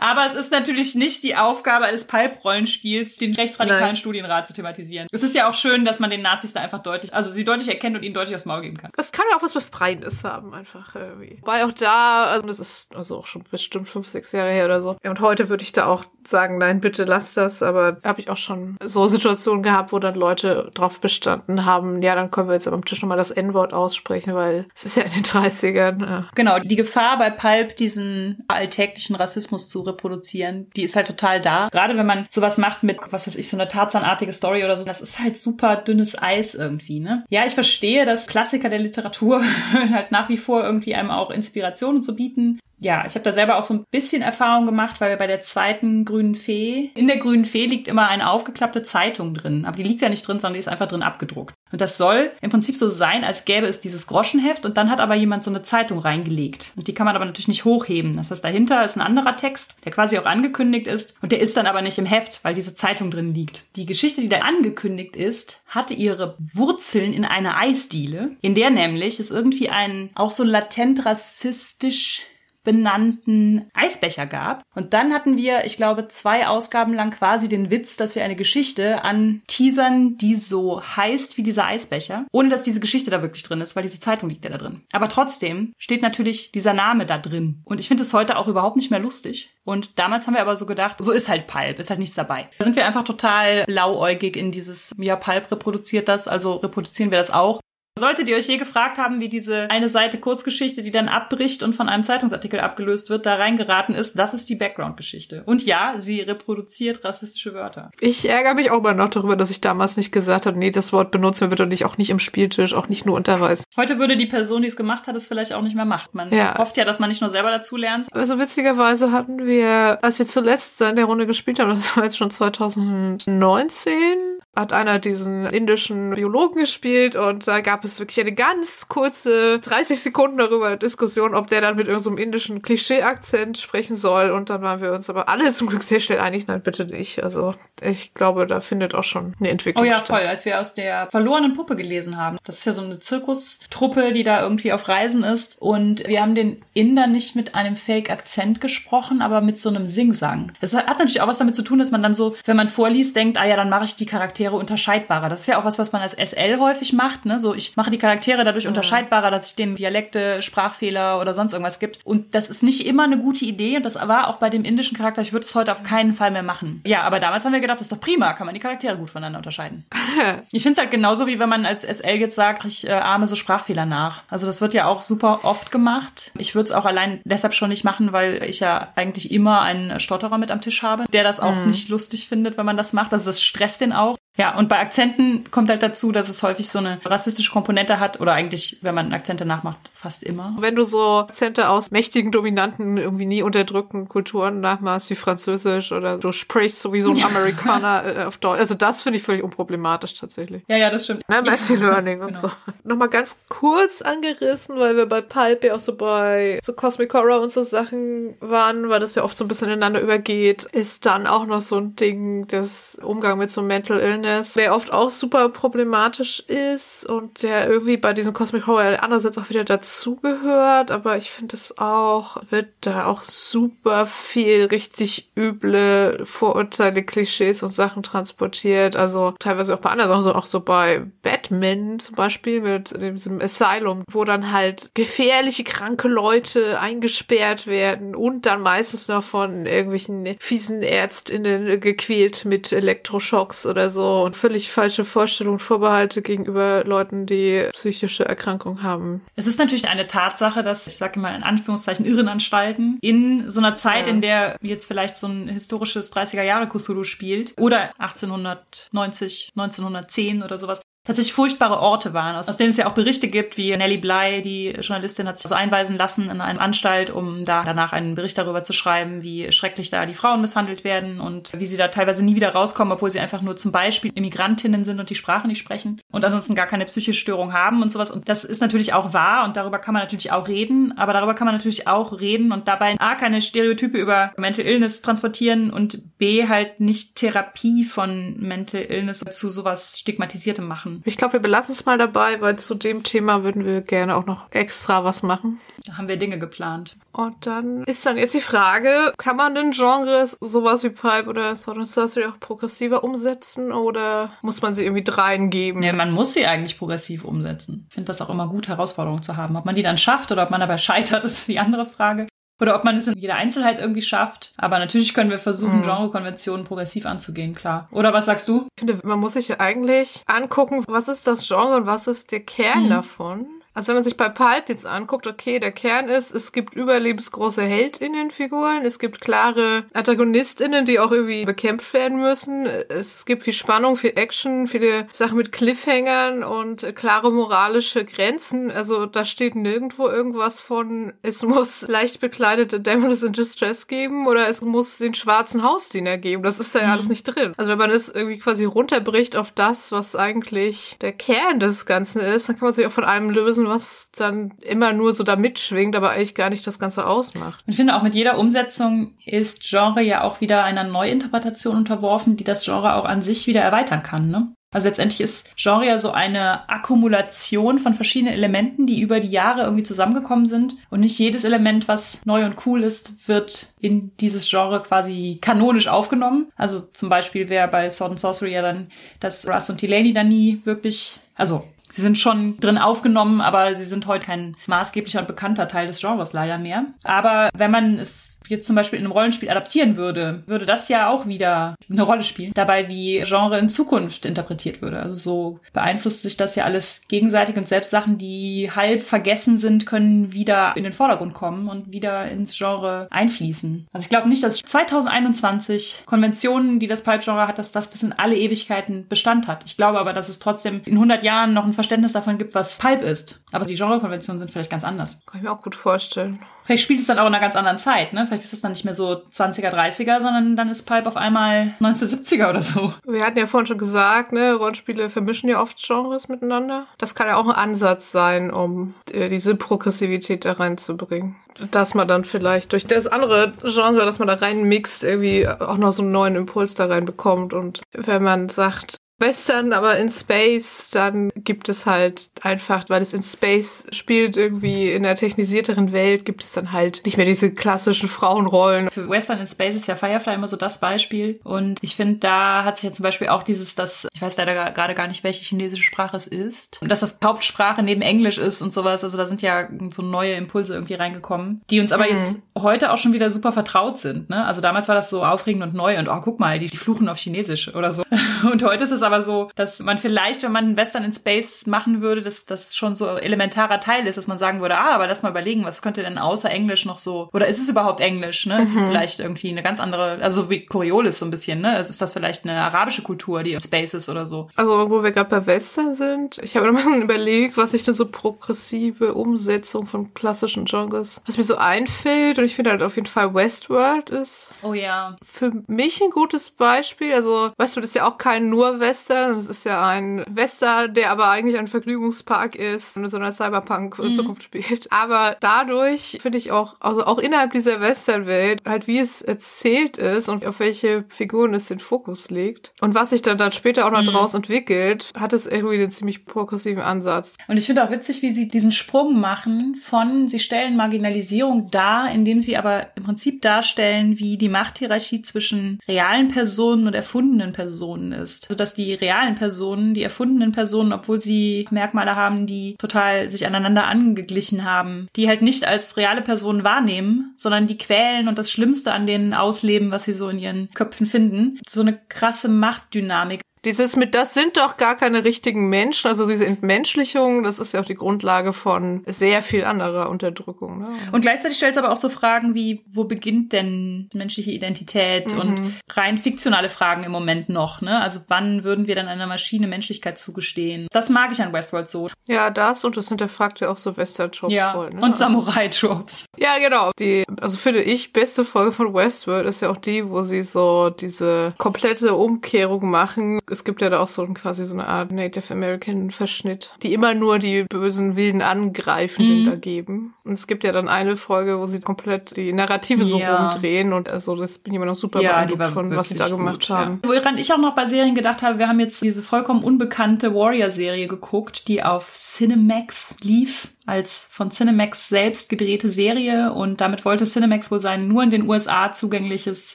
aber es ist natürlich nicht die Aufgabe eines Pulp-Rollenspiels, den rechtsradikalen Nein. Studienrat zu thematisieren. Es ist ja auch schön, dass man den Nazis da einfach deutlich, also sie deutlich erkennt und ihnen deutlich aufs Maul geben kann. Das kann ja auch was Befreiendes haben, einfach irgendwie. Weil auch da, also das ist also auch schon bestimmt fünf, sechs Jahre her oder so. Und heute würde ich da auch sagen, nein, bitte lass das. Aber habe ich auch schon so Situationen gehabt, wo dann Leute drauf bestanden haben, ja, dann können wir jetzt am Tisch nochmal das N-Wort aussprechen, weil es ist ja in den 30ern. Ja. Genau, die Gefahr bei Pulp, diesen alltäglichen Rassismus zu reproduzieren, die ist halt total da. Gerade wenn man sowas macht mit, was weiß ich, so eine Tarzanartige Story oder so, das ist halt super dünnes Eis irgendwie, ne? Ja, ich verstehe, dass Klassiker der Literatur (laughs) halt nach wie vor irgendwie einem auch Inspirationen zu bieten ja, ich habe da selber auch so ein bisschen Erfahrung gemacht, weil bei der zweiten grünen Fee, in der grünen Fee liegt immer eine aufgeklappte Zeitung drin. Aber die liegt ja nicht drin, sondern die ist einfach drin abgedruckt. Und das soll im Prinzip so sein, als gäbe es dieses Groschenheft und dann hat aber jemand so eine Zeitung reingelegt. Und die kann man aber natürlich nicht hochheben. Das heißt, dahinter ist ein anderer Text, der quasi auch angekündigt ist. Und der ist dann aber nicht im Heft, weil diese Zeitung drin liegt. Die Geschichte, die da angekündigt ist, hatte ihre Wurzeln in einer Eisdiele, in der nämlich es irgendwie ein auch so latent rassistisch benannten Eisbecher gab. Und dann hatten wir, ich glaube, zwei Ausgaben lang quasi den Witz, dass wir eine Geschichte an Teasern, die so heißt wie dieser Eisbecher, ohne dass diese Geschichte da wirklich drin ist, weil diese Zeitung liegt ja da drin. Aber trotzdem steht natürlich dieser Name da drin. Und ich finde es heute auch überhaupt nicht mehr lustig. Und damals haben wir aber so gedacht, so ist halt Pulp, ist halt nichts dabei. Da sind wir einfach total lauäugig in dieses, ja, Pulp reproduziert das, also reproduzieren wir das auch. Solltet ihr euch je gefragt haben, wie diese eine Seite Kurzgeschichte, die dann abbricht und von einem Zeitungsartikel abgelöst wird, da reingeraten ist, das ist die Background-Geschichte. Und ja, sie reproduziert rassistische Wörter. Ich ärgere mich auch immer noch darüber, dass ich damals nicht gesagt habe, nee, das Wort benutzen wir bitte nicht, auch nicht im Spieltisch, auch nicht nur unter Weiß. Heute würde die Person, die es gemacht hat, es vielleicht auch nicht mehr machen. Man ja. hofft ja, dass man nicht nur selber dazu lernt. Also witzigerweise hatten wir, als wir zuletzt in der Runde gespielt haben, das war jetzt schon 2019, hat einer diesen indischen Biologen gespielt und da gab es wirklich eine ganz kurze 30 Sekunden darüber Diskussion, ob der dann mit irgendeinem so indischen Klischee-Akzent sprechen soll und dann waren wir uns aber alle zum Glück sehr schnell einig, nein, bitte nicht. Also ich glaube, da findet auch schon eine Entwicklung statt. Oh ja, statt. voll, als wir aus der verlorenen Puppe gelesen haben. Das ist ja so eine Zirkustruppe, die da irgendwie auf Reisen ist und wir haben den Inder nicht mit einem Fake-Akzent gesprochen, aber mit so einem Singsang. Das hat natürlich auch was damit zu tun, dass man dann so, wenn man vorliest, denkt, ah ja, dann mache ich die Charaktere Charaktere unterscheidbarer. Das ist ja auch was, was man als SL häufig macht. Ne? So, ich mache die Charaktere dadurch mhm. unterscheidbarer, dass ich denen Dialekte, Sprachfehler oder sonst irgendwas gibt. Und das ist nicht immer eine gute Idee. Und das war auch bei dem indischen Charakter. Ich würde es heute auf keinen Fall mehr machen. Ja, aber damals haben wir gedacht, das ist doch prima. Kann man die Charaktere gut voneinander unterscheiden. (laughs) ich finde es halt genauso, wie wenn man als SL jetzt sagt, ich äh, ahme so Sprachfehler nach. Also das wird ja auch super oft gemacht. Ich würde es auch allein deshalb schon nicht machen, weil ich ja eigentlich immer einen Stotterer mit am Tisch habe, der das auch mhm. nicht lustig findet, wenn man das macht. Also das stresst den auch. Ja, und bei Akzenten kommt halt dazu, dass es häufig so eine rassistische Komponente hat oder eigentlich, wenn man Akzente nachmacht, fast immer. Wenn du so Akzente aus mächtigen, dominanten, irgendwie nie unterdrückten Kulturen nachmachst, wie Französisch oder du sprichst so wie so ein Amerikaner (laughs) äh, auf Deutsch. Also das finde ich völlig unproblematisch tatsächlich. Ja, ja, das stimmt. Ne, Messy (laughs) Learning und genau. so. Nochmal ganz kurz angerissen, weil wir bei Pulp ja auch so bei so Cosmic Horror und so Sachen waren, weil das ja oft so ein bisschen ineinander übergeht, ist dann auch noch so ein Ding, das Umgang mit so Mental Illness Darkness, der oft auch super problematisch ist und der irgendwie bei diesem Cosmic Horror andererseits auch wieder dazugehört, aber ich finde es auch, wird da auch super viel richtig üble Vorurteile, Klischees und Sachen transportiert, also teilweise auch bei anderen Sachen, so auch so bei Batman zum Beispiel mit diesem Asylum, wo dann halt gefährliche, kranke Leute eingesperrt werden und dann meistens noch von irgendwelchen fiesen ÄrztInnen gequält mit Elektroschocks oder so und völlig falsche Vorstellungen, Vorbehalte gegenüber Leuten, die psychische Erkrankungen haben. Es ist natürlich eine Tatsache, dass, ich sage mal in Anführungszeichen, Irrenanstalten in so einer Zeit, ja. in der jetzt vielleicht so ein historisches 30er Jahre Cthulhu spielt oder 1890, 1910 oder sowas, tatsächlich furchtbare Orte waren, aus, denen es ja auch Berichte gibt, wie Nellie Bly, die Journalistin, hat sich so einweisen lassen in eine Anstalt, um da danach einen Bericht darüber zu schreiben, wie schrecklich da die Frauen misshandelt werden und wie sie da teilweise nie wieder rauskommen, obwohl sie einfach nur zum Beispiel Immigrantinnen sind und die Sprache nicht sprechen und ansonsten gar keine psychische Störung haben und sowas. Und das ist natürlich auch wahr und darüber kann man natürlich auch reden, aber darüber kann man natürlich auch reden und dabei A, keine Stereotype über Mental Illness transportieren und B, halt nicht Therapie von Mental Illness zu sowas Stigmatisiertem machen. Ich glaube, wir belassen es mal dabei, weil zu dem Thema würden wir gerne auch noch extra was machen. Da haben wir Dinge geplant. Und dann ist dann jetzt die Frage, kann man den Genres sowas wie Pipe oder Sword and Sorcery auch progressiver umsetzen oder muss man sie irgendwie dreien geben? Nee, man muss sie eigentlich progressiv umsetzen. Ich finde das auch immer gut, Herausforderungen zu haben. Ob man die dann schafft oder ob man dabei scheitert, (laughs) ist die andere Frage oder ob man es in jeder Einzelheit irgendwie schafft. Aber natürlich können wir versuchen, mhm. Genrekonventionen progressiv anzugehen, klar. Oder was sagst du? Ich finde, man muss sich ja eigentlich angucken, was ist das Genre und was ist der Kern mhm. davon. Also wenn man sich bei Pulp jetzt anguckt, okay, der Kern ist, es gibt überlebensgroße Heldinnenfiguren, es gibt klare Antagonistinnen, die auch irgendwie bekämpft werden müssen, es gibt viel Spannung, viel Action, viele Sachen mit Cliffhangern und klare moralische Grenzen. Also da steht nirgendwo irgendwas von, es muss leicht bekleidete Damsels in Distress geben oder es muss den schwarzen Hausdiener geben. Das ist da ja mhm. alles nicht drin. Also wenn man es irgendwie quasi runterbricht auf das, was eigentlich der Kern des Ganzen ist, dann kann man sich auch von allem lösen, müssen, was dann immer nur so da mitschwingt, aber eigentlich gar nicht das Ganze ausmacht. Ich finde auch mit jeder Umsetzung ist Genre ja auch wieder einer Neuinterpretation unterworfen, die das Genre auch an sich wieder erweitern kann, ne? Also letztendlich ist Genre ja so eine Akkumulation von verschiedenen Elementen, die über die Jahre irgendwie zusammengekommen sind. Und nicht jedes Element, was neu und cool ist, wird in dieses Genre quasi kanonisch aufgenommen. Also zum Beispiel wäre bei Sword and Sorcery ja dann, dass Russ und Delaney dann nie wirklich, also Sie sind schon drin aufgenommen, aber sie sind heute kein maßgeblicher und bekannter Teil des Genres leider mehr. Aber wenn man es jetzt zum Beispiel in einem Rollenspiel adaptieren würde, würde das ja auch wieder eine Rolle spielen. Dabei, wie Genre in Zukunft interpretiert würde. Also so beeinflusst sich das ja alles gegenseitig und selbst Sachen, die halb vergessen sind, können wieder in den Vordergrund kommen und wieder ins Genre einfließen. Also ich glaube nicht, dass 2021 Konventionen, die das Pulp-Genre hat, dass das bis in alle Ewigkeiten Bestand hat. Ich glaube aber, dass es trotzdem in 100 Jahren noch ein Verständnis davon gibt, was Pulp ist. Aber die Genrekonventionen sind vielleicht ganz anders. Kann ich mir auch gut vorstellen. Vielleicht spielt es dann auch in einer ganz anderen Zeit, ne? Vielleicht ist es dann nicht mehr so 20er, 30er, sondern dann ist Pulp auf einmal 1970er oder so. Wir hatten ja vorhin schon gesagt, ne, Rollenspiele vermischen ja oft Genres miteinander. Das kann ja auch ein Ansatz sein, um äh, diese Progressivität da reinzubringen. Dass man dann vielleicht durch das andere Genre, dass man da reinmixt, irgendwie auch noch so einen neuen Impuls da reinbekommt. Und wenn man sagt, Western, aber in Space, dann gibt es halt einfach, weil es in Space spielt, irgendwie in einer technisierteren Welt, gibt es dann halt nicht mehr diese klassischen Frauenrollen. Für Western in Space ist ja Firefly immer so das Beispiel. Und ich finde, da hat sich ja zum Beispiel auch dieses, dass, ich weiß leider gerade gar nicht, welche chinesische Sprache es ist, und dass das Hauptsprache neben Englisch ist und sowas. Also da sind ja so neue Impulse irgendwie reingekommen, die uns aber mhm. jetzt heute auch schon wieder super vertraut sind. Ne? Also damals war das so aufregend und neu und oh, guck mal, die, die fluchen auf Chinesisch oder so. (laughs) Und heute ist es aber so, dass man vielleicht, wenn man einen Western in Space machen würde, dass das schon so elementarer Teil ist, dass man sagen würde, ah, aber lass mal überlegen, was könnte denn außer Englisch noch so, oder ist es überhaupt Englisch, ne? Mhm. Ist es vielleicht irgendwie eine ganz andere, also wie Coriolis so ein bisschen, ne? Also ist das vielleicht eine arabische Kultur, die in Space ist oder so? Also, wo wir gerade bei Western sind, ich habe nochmal (laughs) überlegt, was ich denn so progressive Umsetzung von klassischen Genres, was mir so einfällt, und ich finde halt auf jeden Fall Westworld ist. Oh ja. Für mich ein gutes Beispiel, also Westworld ist ja auch kein nur Western, es ist ja ein Western, der aber eigentlich ein Vergnügungspark ist und in so einer Cyberpunk-Zukunft mhm. spielt. Aber dadurch finde ich auch, also auch innerhalb dieser Western-Welt, halt wie es erzählt ist und auf welche Figuren es den Fokus legt und was sich dann, dann später auch noch mhm. draus entwickelt, hat es irgendwie einen ziemlich progressiven Ansatz. Und ich finde auch witzig, wie sie diesen Sprung machen von, sie stellen Marginalisierung dar, indem sie aber im Prinzip darstellen, wie die Machthierarchie zwischen realen Personen und erfundenen Personen ist. Also dass die realen Personen, die erfundenen Personen, obwohl sie Merkmale haben, die total sich aneinander angeglichen haben, die halt nicht als reale Personen wahrnehmen, sondern die quälen und das Schlimmste an denen ausleben, was sie so in ihren Köpfen finden. So eine krasse Machtdynamik Dieses mit, das sind doch gar keine richtigen Menschen, also diese Entmenschlichung, das ist ja auch die Grundlage von sehr viel anderer Unterdrückung. Ne? Und gleichzeitig stellt es aber auch so Fragen wie, wo beginnt denn menschliche Identität Mhm. und rein fiktionale Fragen im Moment noch, ne? Also wann würden wir dann einer Maschine Menschlichkeit zugestehen? Das mag ich an Westworld so. Ja, das und das hinterfragt ja auch so Western-Tropes Ja. voll. Ne? Und Samurai-Tropes. Ja, genau. Die, also finde ich, beste Folge von Westworld ist ja auch die, wo sie so diese komplette Umkehrung machen. Es gibt ja da auch so ein, quasi so eine Art Native American Verschnitt, die immer nur die bösen Wilden Angreifenden Mhm. da geben. Und es gibt ja dann eine Folge, wo sie komplett die Narrative so Ja. rumdrehen und also das bin ich immer noch super Ja, beeindruckt von, was sie da gemacht gut, haben. Ja. Woran ich auch noch bei Serien gedacht habe, wir haben jetzt diese vollkommen unbekannte Warrior-Serie geguckt, die auf Cinemax lief als von Cinemax selbst gedrehte Serie und damit wollte Cinemax wohl sein nur in den USA zugängliches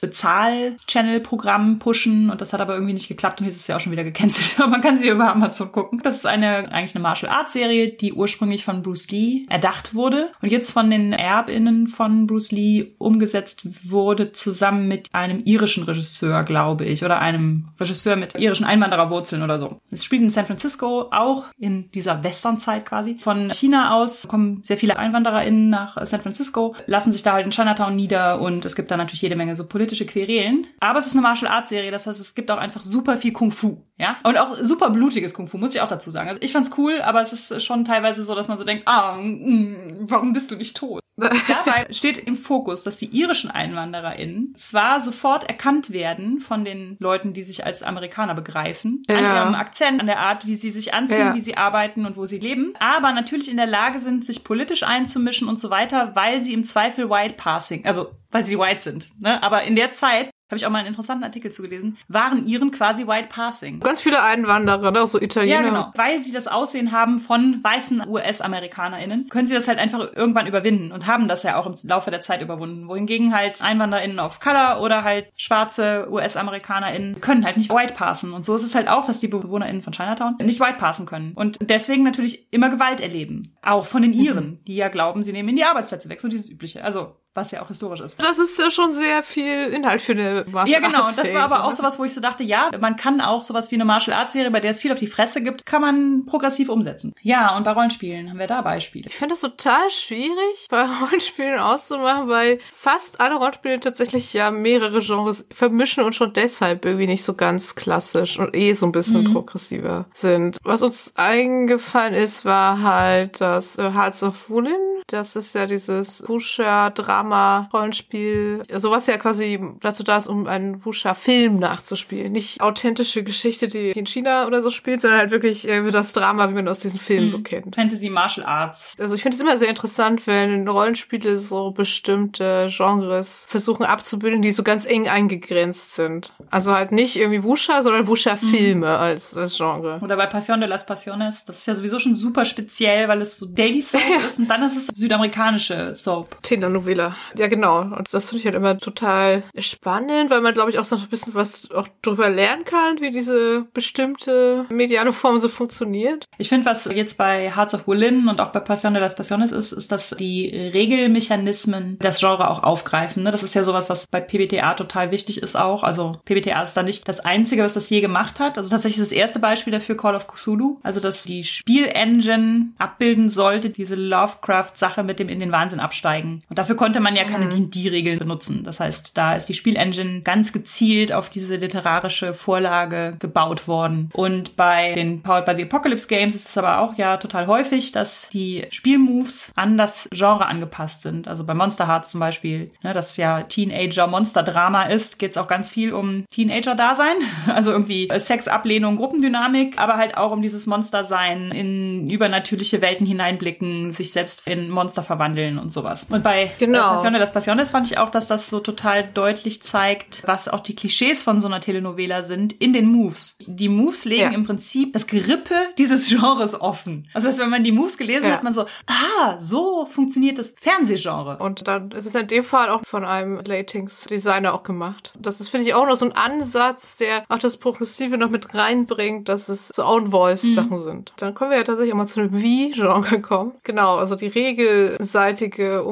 Bezahl-Channel-Programm pushen und das hat aber irgendwie nicht geklappt und jetzt ist es ja auch schon wieder gecancelt. (laughs) Aber man kann sie über Amazon gucken. Das ist eine eigentlich eine Martial Arts Serie, die ursprünglich von Bruce Lee erdacht wurde und jetzt von den Erbinnen von Bruce Lee umgesetzt wurde zusammen mit einem irischen Regisseur, glaube ich, oder einem Regisseur mit irischen Einwandererwurzeln oder so. Es spielt in San Francisco, auch in dieser Westernzeit quasi. Von China aus kommen sehr viele EinwandererInnen nach San Francisco, lassen sich da halt in Chinatown nieder und es gibt da natürlich jede Menge so politische Querelen. Aber es ist eine Martial Arts Serie, das heißt, es gibt auch einfach super viel Kung Fu, ja? Und auch super blutiges Kung Fu, muss ich auch dazu sagen. Also ich fand's cool, aber es ist schon teilweise so, dass man so denkt, ah, mm, warum bist du nicht tot? (laughs) Dabei steht im Fokus, dass die irischen EinwandererInnen zwar sofort erkannt werden von den Leuten, die sich als Amerikaner begreifen, an Ja. ihrem Akzent, an der Art, wie sie sich anziehen, Ja. wie sie arbeiten und wo sie leben, aber natürlich in der Lage sind, sich politisch einzumischen und so weiter, weil sie im Zweifel White Passing, also weil sie white sind. Ne? Aber in der Zeit habe ich auch mal einen interessanten Artikel zugelesen, waren Iren quasi White Passing. Ganz viele Einwanderer, ne? so Italiener. Ja, genau. Weil sie das Aussehen haben von weißen US-AmerikanerInnen, können sie das halt einfach irgendwann überwinden und haben das ja auch im Laufe der Zeit überwunden. Wohingegen halt EinwanderInnen of Color oder halt schwarze US-AmerikanerInnen können halt nicht White passen. Und so ist es halt auch, dass die BewohnerInnen von Chinatown nicht White passen können. Und deswegen natürlich immer Gewalt erleben. Auch von den Iren, die ja glauben, sie nehmen ihnen die Arbeitsplätze weg. So dieses Übliche. Also, was ja auch historisch ist. Das ist ja schon sehr viel Inhalt für eine Martial Ja, genau. Arts Und das war aber auch ne? sowas, wo ich so dachte, ja, man kann auch sowas wie eine Martial Arts Serie, bei der es viel auf die Fresse gibt, kann man progressiv umsetzen. Ja, und bei Rollenspielen haben wir da Beispiele. Ich finde das total schwierig, bei (laughs) Rollenspielen auszumachen, weil fast alle Rollenspiele tatsächlich ja mehrere Genres vermischen und schon deshalb irgendwie nicht so ganz klassisch und eh so ein bisschen Mhm. progressiver sind. Was uns eingefallen ist, war halt das äh, Hearts of Woolen. Das ist ja dieses Wuxia-Drama-Rollenspiel. Sowas ja quasi dazu da ist, um einen Wuxia-Film nachzuspielen. Nicht authentische Geschichte, die in China oder so spielt, sondern halt wirklich äh, das Drama, wie man aus diesen Filmen so kennt. Fantasy Martial Arts. Also ich finde es immer sehr interessant, wenn Rollenspiele so bestimmte Genres versuchen abzubilden, die so ganz eng eingegrenzt sind. Also halt nicht irgendwie Wuxia, sondern Wuxia-Filme als, als Genre. Oder bei Passion de las Pasiones. Das ist ja sowieso schon super speziell, weil es so Daily Soap (laughs) Ja. ist und dann ist es südamerikanische Soap. Telenovela. Ja, genau. Und das finde ich halt immer total spannend, weil man, glaube ich, auch so ein bisschen was auch drüber lernen kann, wie diese bestimmte mediale Form so funktioniert. Ich finde, was jetzt bei Hearts of Woolen und auch bei Passion de las Pasiones ist, ist, dass die Regelmechanismen das Genre auch aufgreifen. Ne? Das ist ja sowas, was bei PBTA total wichtig ist auch. Also PBTA ist da nicht das Einzige, was das je gemacht hat. Also tatsächlich das erste Beispiel dafür Call of Cthulhu. Also dass die Spielengine abbilden sollte, diese Lovecraft-Sache mit dem in den Wahnsinn absteigen. Und dafür konnte man ja keine D&D-Regeln benutzen. Das heißt, da ist die Spielengine ganz gezielt auf diese literarische Vorlage gebaut worden. Und bei den Powered by the Apocalypse Games ist es aber auch ja total häufig, dass die Spielmoves an das Genre angepasst sind. Also bei Monster Hearts zum Beispiel, ne, das ja Teenager-Monster-Drama ist, geht es auch ganz viel um Teenager-Dasein. (laughs) Also irgendwie äh, Sex, Ablehnung, Gruppendynamik, aber halt auch um dieses Monster-Sein, in übernatürliche Welten hineinblicken, sich selbst in Monster verwandeln und sowas. Und bei Genau. Passion de las Pasiones fand ich auch, dass das so total deutlich zeigt, was auch die Klischees von so einer Telenovela sind in den Moves. Die Moves legen Ja. im Prinzip das Gerippe dieses (laughs) Genres offen. Also dass wenn man die Moves gelesen Ja. hat, man so, ah, so funktioniert das Fernsehgenre. Und dann ist es in dem Fall auch von einem Latings-Designer auch gemacht. Das ist, finde ich, auch noch so ein Ansatz, der auch das Progressive noch mit reinbringt, dass es so Own-Voice-Sachen sind. Dann können wir ja tatsächlich auch mal zu einem Wie-Genre kommen. Genau, also die Regel vielseitige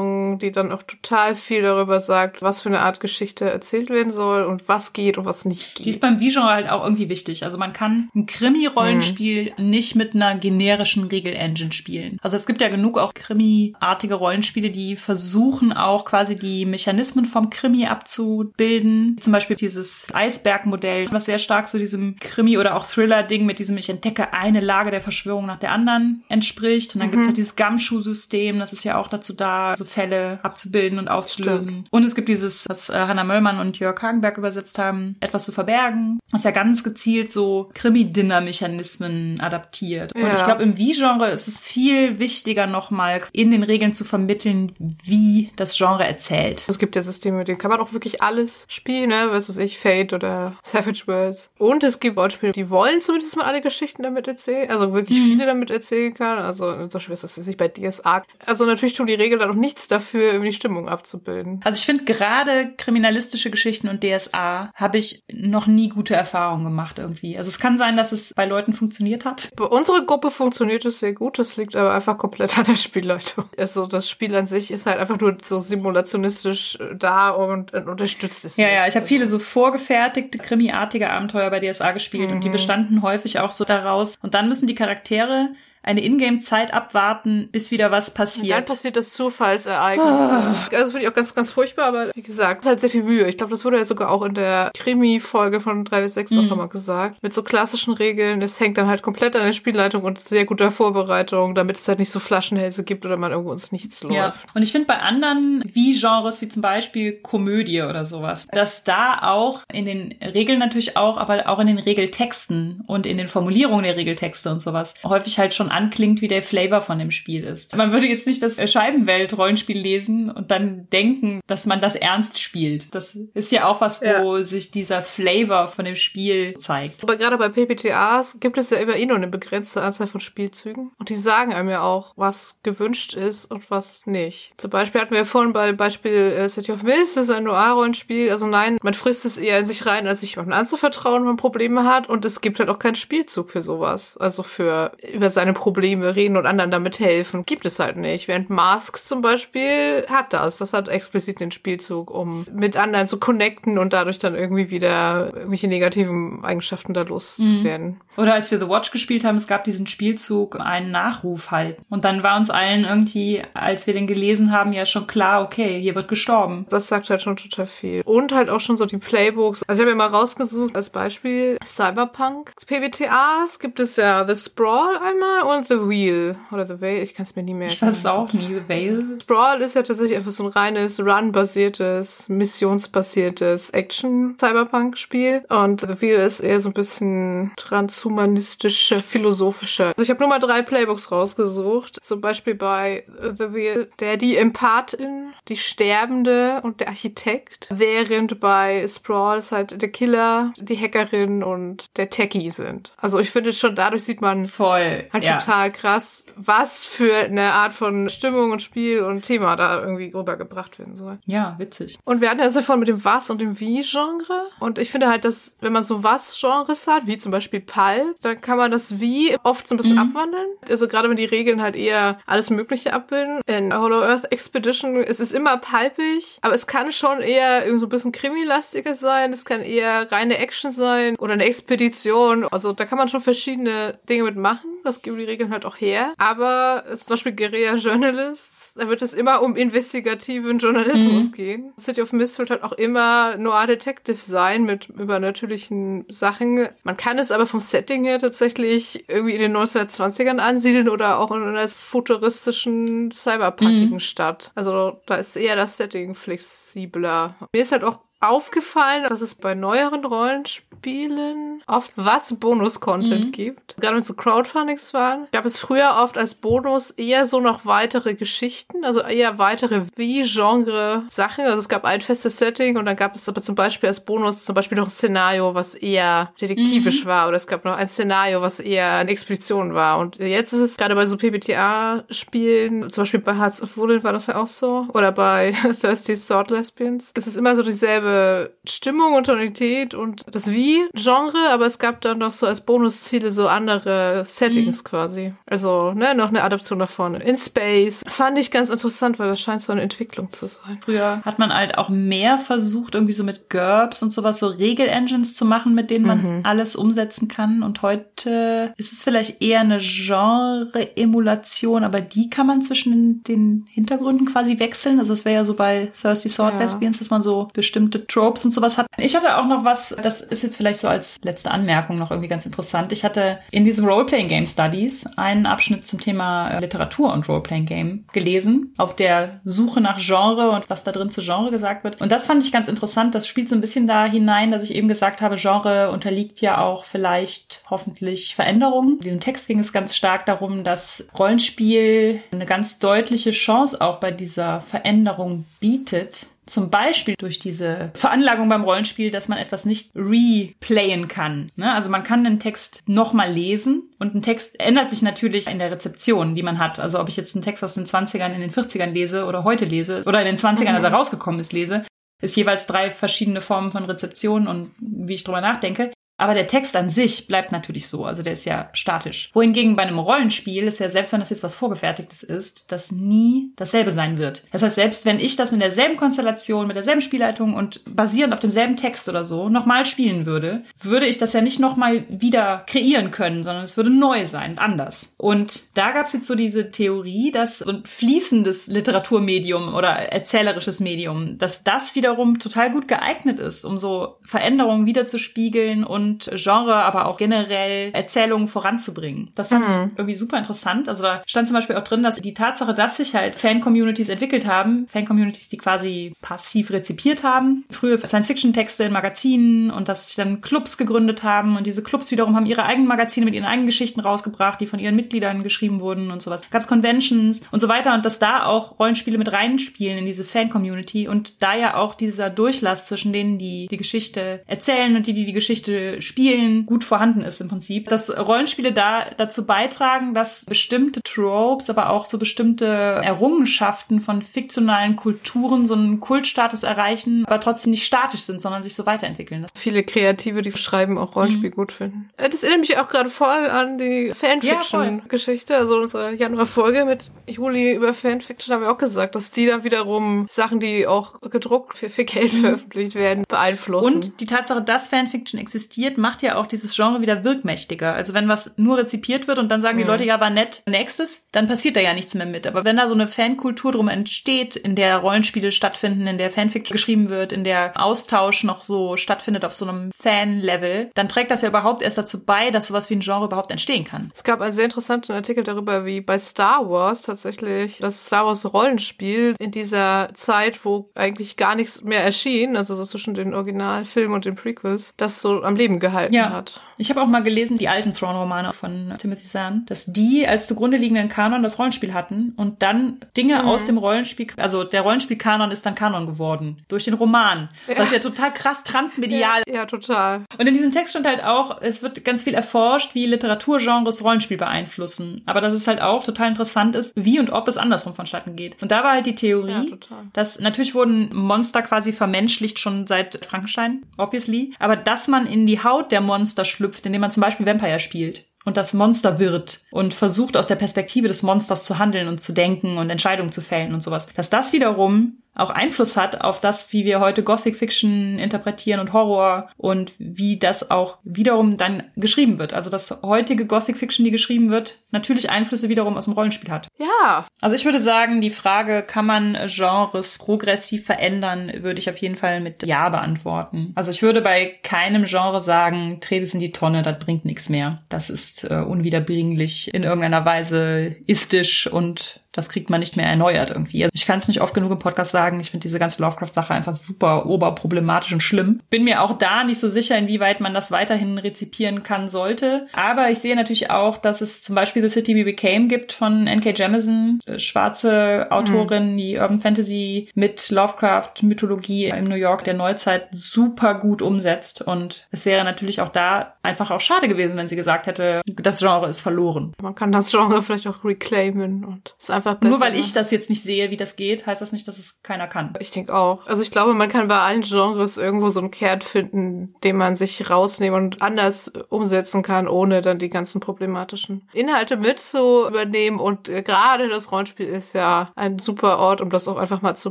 Umsetzung, die dann auch total viel darüber sagt, was für eine Art Geschichte erzählt werden soll und was geht und was nicht geht. Die ist beim V-Genre halt auch irgendwie wichtig. Also man kann ein Krimi-Rollenspiel mhm. nicht mit einer generischen Regel-Engine spielen. Also es gibt ja genug auch Krimi-artige Rollenspiele, die versuchen auch quasi die Mechanismen vom Krimi abzubilden. Zum Beispiel dieses Eisbergmodell, was sehr stark so diesem Krimi- oder auch Thriller-Ding mit diesem ich entdecke eine Lage der Verschwörung nach der anderen entspricht. Und dann mhm. gibt's halt dieses Gumshoe-System, das ist ja auch dazu da, so Fälle abzubilden und aufzulösen. Stimmt. Und es gibt dieses, was äh, Hannah Möllmann und Jörg Hagenberg übersetzt haben, etwas zu verbergen, was ja ganz gezielt so Krimi-Dinner-Mechanismen adaptiert. Ja. Und ich glaube, im V-Genre ist es viel wichtiger, nochmal in den Regeln zu vermitteln, wie das Genre erzählt. Es gibt ja Systeme, mit denen kann man auch wirklich alles spielen, ne? Was weiß ich, Fate oder Savage Worlds. Und es gibt Wortspiele, die wollen zumindest mal alle Geschichten damit erzählen, also wirklich mhm. viele damit erzählen kann. Also zum Beispiel ist das nicht bei DSA. Also natürlich tun die Regeln dann auch nichts dafür, um die Stimmung abzubilden. Also ich finde gerade kriminalistische Geschichten und DSA habe ich noch nie gute Erfahrungen gemacht irgendwie. Also es kann sein, dass es bei Leuten funktioniert hat. Bei unserer Gruppe funktioniert es sehr gut. Das liegt aber einfach komplett an der Spielleitung. Also das Spiel an sich ist halt einfach nur so simulationistisch da und, und unterstützt es. Ja, nicht. ja, ich habe viele so vorgefertigte, krimiartige Abenteuer bei DSA gespielt mhm. und die mhm. bestanden häufig auch so daraus. Und dann müssen die Charaktere eine Ingame-Zeit abwarten, bis wieder was passiert. dann passiert das Zufallsereignis. Ah. Also das finde ich auch ganz, ganz furchtbar, aber wie gesagt, es ist halt sehr viel Mühe. Ich glaube, das wurde ja sogar auch in der Krimi-Folge von 3 bis 6 mhm. auch nochmal gesagt. Mit so klassischen Regeln, es hängt dann halt komplett an der Spielleitung und sehr guter Vorbereitung, damit es halt nicht so Flaschenhälse gibt oder man irgendwo ins Nichts läuft. Ja. Und ich finde bei anderen Wie-Genres, wie zum Beispiel Komödie oder sowas, dass da auch in den Regeln natürlich auch, aber auch in den Regeltexten und in den Formulierungen der Regeltexte und sowas häufig halt schon anklingt, wie der Flavor von dem Spiel ist. Man würde jetzt nicht das Scheibenwelt-Rollenspiel lesen und dann denken, dass man das ernst spielt. Das ist ja auch was, wo ja. sich dieser Flavor von dem Spiel zeigt. Aber gerade bei PPTAs gibt es ja immer eh nur eine begrenzte Anzahl von Spielzügen. Und die sagen einem ja auch, was gewünscht ist und was nicht. Zum Beispiel hatten wir vorhin bei Beispiel äh, City of Mist, das ist ein Noir-Rollenspiel. Also nein, man frisst es eher in sich rein, als sich jemandem anzuvertrauen, wenn man Probleme hat. Und es gibt halt auch keinen Spielzug für sowas. Also für über seine Probleme reden und anderen damit helfen. Gibt es halt nicht. Während Masks zum Beispiel hat das. Das hat explizit den Spielzug, um mit anderen zu connecten und dadurch dann irgendwie wieder irgendwelche negativen Eigenschaften da loszuwerden. Mhm. Oder als wir The Watch gespielt haben, es gab diesen Spielzug, einen Nachruf halt. Und dann war uns allen irgendwie, als wir den gelesen haben, ja schon klar, okay, hier wird gestorben. Das sagt halt schon total viel. Und halt auch schon so die Playbooks. Also ich habe mir mal rausgesucht als Beispiel Cyberpunk. PBTAs gibt es ja The Sprawl einmal und The Wheel. Oder The Veil, ich kann es mir nie mehr Ich weiß es auch nie, The Veil. Brawl ist ja tatsächlich einfach so ein reines Run-basiertes, missionsbasiertes Action-Cyberpunk-Spiel. Und The Wheel ist eher so ein bisschen transhumanistische, philosophische. Also ich habe nur mal drei Playbooks rausgesucht. Zum Beispiel bei The Wheel, der die Empathin, die Sterbende und der Architekt. Während bei Sprawl ist halt der Killer, die Hackerin und der Techie sind. Also ich finde schon, dadurch sieht man voll halt ja. Total krass, was für eine Art von Stimmung und Spiel und Thema da irgendwie rübergebracht werden soll. Ja, witzig. Und wir hatten ja das davon mit dem Was und dem Wie-Genre. Und ich finde halt, dass wenn man so Was-Genres hat, wie zum Beispiel Pulp, dann kann man das Wie oft so ein bisschen mhm. abwandeln. Also gerade wenn die Regeln halt eher alles Mögliche abbilden. In Hollow Earth Expedition ist es immer palpig, aber es kann schon eher irgendwie so ein bisschen krimilastiger sein. Es kann eher reine Action sein oder eine Expedition. Also da kann man schon verschiedene Dinge mitmachen. Das geben die Regeln halt auch her. Aber zum Beispiel Guerilla Journalists, da wird es immer um investigativen Journalismus mhm. gehen. City of Mist wird halt auch immer Noir Detective sein mit übernatürlichen Sachen. Man kann es aber vom Setting her tatsächlich irgendwie in den 1920ern ansiedeln oder auch in einer futuristischen, cyberpunkigen mhm. Stadt. Also da ist eher das Setting flexibler. Mir ist halt auch aufgefallen, dass es bei neueren Rollenspielen oft was Bonus-Content mhm. gibt. Gerade wenn so Crowdfundings waren, gab es früher oft als Bonus eher so noch weitere Geschichten, also eher weitere wie Genre-Sachen. Also es gab ein festes Setting und dann gab es aber zum Beispiel als Bonus zum Beispiel noch ein Szenario, was eher detektivisch mhm. war oder es gab noch ein Szenario, was eher eine Expedition war. Und jetzt ist es gerade bei so PBTA-Spielen, zum Beispiel bei Hearts of Wooden war das ja auch so oder bei (laughs) Thirsty Sword Lesbians, es ist immer so dieselbe dieselbe Stimmung und Tonalität und das Wie-Genre, aber es gab dann noch so als Bonusziele so andere Settings mhm. quasi. Also, ne, noch eine Adaption davon. In Space. Fand ich ganz interessant, weil das scheint so eine Entwicklung zu sein. Früher hat man halt auch mehr versucht, irgendwie so mit GURPS und sowas, so Regel-Engines zu machen, mit denen man mhm. alles umsetzen kann. Und heute ist es vielleicht eher eine Genre-Emulation, aber die kann man zwischen den Hintergründen quasi wechseln. Also es wäre ja so bei Thirsty Sword ja. Lesbians, dass man so bestimmte Tropes und sowas hat. Ich hatte auch noch was, das ist jetzt vielleicht so als letzte Anmerkung noch irgendwie ganz interessant. Ich hatte in diesem Roleplaying Game Studies einen Abschnitt zum Thema äh, Literatur und Roleplaying Game gelesen, auf der Suche nach Genre und was da drin zu Genre gesagt wird. Und das fand ich ganz interessant. Das spielt so ein bisschen da hinein, dass ich eben gesagt habe, Genre unterliegt ja auch vielleicht hoffentlich Veränderungen. In diesem Text ging es ganz stark darum, dass Rollenspiel eine ganz deutliche Chance auch bei dieser Veränderung bietet, zum Beispiel durch diese Veranlagung beim Rollenspiel, dass man etwas nicht replayen kann. Ne? Also man kann einen Text nochmal lesen und ein Text ändert sich natürlich in der Rezeption, die man hat. Also ob ich jetzt einen Text aus den 20ern in den 40ern lese oder heute lese oder in den 20ern, mhm. als er rausgekommen ist, lese, ist jeweils drei verschiedene Formen von Rezeption und wie ich drüber nachdenke. Aber der Text an sich bleibt natürlich so, also der ist ja statisch. Wohingegen bei einem Rollenspiel ist ja, selbst wenn das jetzt was Vorgefertigtes ist, das nie dasselbe sein wird. Das heißt, selbst wenn ich das mit derselben Konstellation, mit derselben Spielleitung und basierend auf demselben Text oder so nochmal spielen würde, würde ich das ja nicht nochmal wieder kreieren können, sondern es würde neu sein, anders. Und da gab es jetzt so diese Theorie, dass so ein fließendes Literaturmedium oder erzählerisches Medium, dass das wiederum total gut geeignet ist, um so Veränderungen wiederzuspiegeln und und Genre, aber auch generell Erzählungen voranzubringen. Das fand mhm. ich irgendwie super interessant. Also da stand zum Beispiel auch drin, dass die Tatsache, dass sich halt Fan-Communities entwickelt haben, Fan-Communities, die quasi passiv rezipiert haben, frühe Science-Fiction-Texte in Magazinen und dass sich dann Clubs gegründet haben und diese Clubs wiederum haben ihre eigenen Magazine mit ihren eigenen Geschichten rausgebracht, die von ihren Mitgliedern geschrieben wurden und sowas. Gab es Conventions und so weiter und dass da auch Rollenspiele mit reinspielen in diese Fan-Community und da ja auch dieser Durchlass zwischen denen, die die Geschichte erzählen und die, die die Geschichte Spielen gut vorhanden ist im Prinzip. Dass Rollenspiele da dazu beitragen, dass bestimmte Tropes, aber auch so bestimmte Errungenschaften von fiktionalen Kulturen so einen Kultstatus erreichen, aber trotzdem nicht statisch sind, sondern sich so weiterentwickeln. Viele Kreative, die schreiben, auch Rollenspiel mhm. gut finden. Das erinnert mich auch gerade voll an die Fanfiction-Geschichte. Ja, also unsere Januar-Folge mit Juli über Fanfiction haben wir auch gesagt, dass die dann wiederum Sachen, die auch gedruckt für, für Geld mhm. veröffentlicht werden, beeinflussen. Und die Tatsache, dass Fanfiction existiert, rezipiert, macht ja auch dieses Genre wieder wirkmächtiger. Also wenn was nur rezipiert wird und dann sagen mhm. die Leute, ja, war nett, nächstes, dann passiert da ja nichts mehr mit. Aber wenn da so eine Fankultur drum entsteht, in der Rollenspiele stattfinden, in der Fanfiction geschrieben wird, in der Austausch noch so stattfindet auf so einem Fan-Level, dann trägt das ja überhaupt erst dazu bei, dass sowas wie ein Genre überhaupt entstehen kann. Es gab einen sehr interessanten Artikel darüber, wie bei Star Wars tatsächlich das Star Wars Rollenspiel in dieser Zeit, wo eigentlich gar nichts mehr erschien, also so zwischen den Originalfilmen und den Prequels, das so am Leben Leben gehalten ja. hat. Ich habe auch mal gelesen, die alten Throne-Romane von Timothy Zahn, dass die als zugrunde liegenden Kanon das Rollenspiel hatten und dann Dinge mhm. aus dem Rollenspiel, also der Rollenspiel-Kanon ist dann Kanon geworden durch den Roman. Ja. Das ist ja total krass transmedial. Ja, ja, total. Und in diesem Text stand halt auch, es wird ganz viel erforscht, wie Literaturgenres Rollenspiel beeinflussen. Aber dass es halt auch total interessant ist, wie und ob es andersrum vonstatten geht. Und da war halt die Theorie, ja, dass natürlich wurden Monster quasi vermenschlicht schon seit Frankenstein, obviously, aber dass man in die Haut der Monster schlüpft, indem man zum Beispiel Vampire spielt und das Monster wird und versucht aus der Perspektive des Monsters zu handeln und zu denken und Entscheidungen zu fällen und sowas. Dass das wiederum auch Einfluss hat auf das, wie wir heute Gothic Fiction interpretieren und Horror und wie das auch wiederum dann geschrieben wird. Also dass heutige Gothic Fiction, die geschrieben wird, natürlich Einflüsse wiederum aus dem Rollenspiel hat. Ja. Also ich würde sagen, die Frage, kann man Genres progressiv verändern, würde ich auf jeden Fall mit Ja beantworten. Also ich würde bei keinem Genre sagen, trete es in die Tonne, das bringt nichts mehr. Das ist äh, unwiederbringlich in irgendeiner Weise istisch und das kriegt man nicht mehr erneuert irgendwie. Also ich kann es nicht oft genug im Podcast sagen. Ich finde diese ganze Lovecraft-Sache einfach super oberproblematisch und schlimm. Bin mir auch da nicht so sicher, inwieweit man das weiterhin rezipieren kann sollte. Aber ich sehe natürlich auch, dass es zum Beispiel The City We Became gibt von N.K. Jemisin, äh, schwarze Autorin, mhm. die Urban Fantasy mit Lovecraft-Mythologie im New York der Neuzeit super gut umsetzt. Und es wäre natürlich auch da einfach auch schade gewesen, wenn sie gesagt hätte, das Genre ist verloren. Man kann das Genre vielleicht auch reclaimen und es einfach besser. Nur weil ich das jetzt nicht sehe, wie das geht, heißt das nicht, dass es keiner kann. Ich denke auch. Also ich glaube, man kann bei allen Genres irgendwo so einen Kern finden, den man sich rausnehmen und anders umsetzen kann, ohne dann die ganzen problematischen Inhalte mit zu übernehmen. Und äh, gerade das Rollenspiel ist ja ein super Ort, um das auch einfach mal zu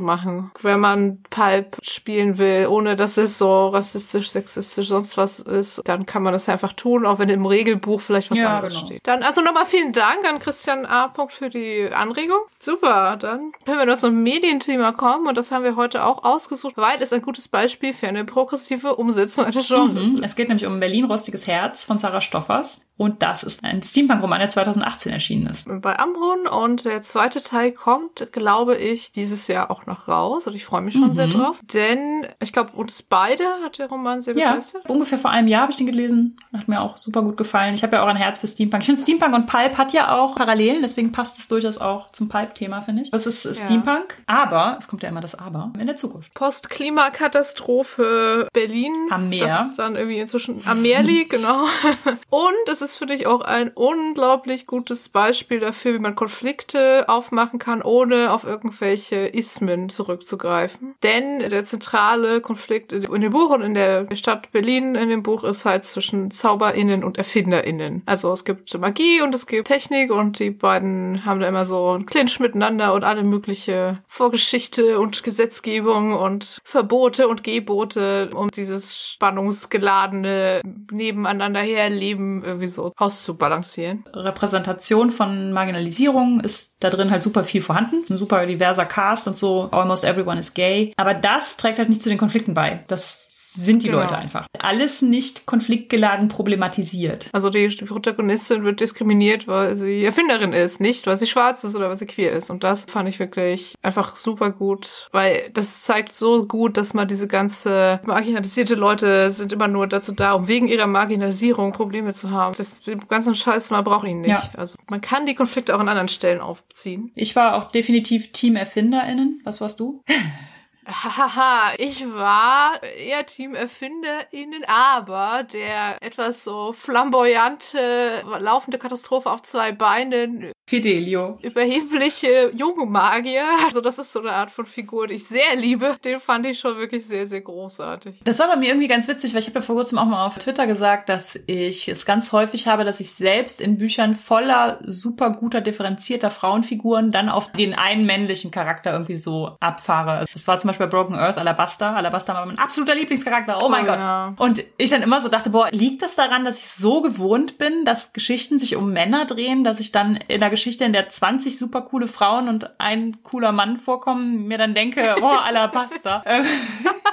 machen. Wenn man Pulp spielen will, ohne dass es so rassistisch, sexistisch, sonst was ist, dann kann man das einfach tun, auch wenn im Regelbuch vielleicht was Ja, anderes genau. steht. Dann also nochmal vielen Dank an Christian A. Punkt für die Anregung. Super, dann können wir noch zum Medienthema kommen und das haben wir heute auch ausgesucht, weil es ein gutes Beispiel für eine progressive Umsetzung eines Genres Mhm. ist. Es geht nämlich um Berlin Rostiges Herz von Sarah Stoffers. Und das ist ein Steampunk-Roman, der 2018 erschienen ist. Bei Ambrun und der zweite Teil kommt, glaube ich, dieses Jahr auch noch raus und ich freue mich schon Mhm. sehr drauf, denn ich glaube, uns beide hat der Roman sehr Ja, begeistert. ungefähr vor einem Jahr habe ich den gelesen. Hat mir auch super gut gefallen. Ich habe ja auch ein Herz für Steampunk. Ich finde, Steampunk und Pulp hat ja auch Parallelen, deswegen passt es durchaus auch zum Pulp-Thema, finde ich. Das ist äh, Steampunk, aber, es kommt ja immer das Aber, in der Zukunft. Post-Klimakatastrophe Berlin. Am Meer. Das dann irgendwie inzwischen am Meer liegt, genau. (laughs) Und es ist für dich auch ein unglaublich gutes Beispiel dafür, wie man Konflikte aufmachen kann, ohne auf irgendwelche Ismen zurückzugreifen. Denn der zentrale Konflikt in dem Buch und in der Stadt Berlin in dem Buch ist halt zwischen ZauberInnen und ErfinderInnen. Also es gibt Magie und es gibt Technik und die beiden haben da immer so einen Clinch miteinander und alle mögliche Vorgeschichte und Gesetzgebung und Verbote und Gebote, um dieses spannungsgeladene Nebeneinander herleben irgendwie so auszubalancieren. Repräsentation von Marginalisierung ist da drin halt super viel vorhanden. Ein super diverser Cast und so. Almost everyone is gay. Aber das trägt halt nicht zu den Konflikten bei. Das sind die Genau. Leute einfach. Alles nicht konfliktgeladen problematisiert. Also die Protagonistin wird diskriminiert, weil sie Erfinderin ist, nicht weil sie schwarz ist oder weil sie queer ist. Und das fand ich wirklich einfach super gut, weil das zeigt so gut, dass man diese ganze marginalisierte Leute sind immer nur dazu da, um wegen ihrer Marginalisierung Probleme zu haben. Das den ganzen Scheiß, man braucht ihn nicht. Ja. Also man kann die Konflikte auch an anderen Stellen aufziehen. Ich war auch definitiv Team ErfinderInnen. Was warst du? (laughs) Haha, ich war eher Team ErfinderInnen, aber der etwas so flamboyante, laufende Katastrophe auf zwei Beinen, Fidelio. überhebliche junge Magier, also das ist so eine Art von Figur, die ich sehr liebe, den fand ich schon wirklich sehr, sehr großartig. Das war bei mir irgendwie ganz witzig, weil ich habe ja vor kurzem auch mal auf Twitter gesagt, dass ich es ganz häufig habe, dass ich selbst in Büchern voller super guter, differenzierter Frauenfiguren dann auf den einen männlichen Charakter irgendwie so abfahre. Das war zum Beispiel bei Broken Earth Alabaster. Alabaster war mein absoluter Lieblingscharakter. Oh mein Oh Gott. ja. Und ich dann immer so dachte, boah, liegt das daran, dass ich so gewohnt bin, dass Geschichten sich um Männer drehen, dass ich dann in der Geschichte, in der 20 super coole Frauen und ein cooler Mann vorkommen, mir dann denke, oh, (laughs) Alabaster. Ähm,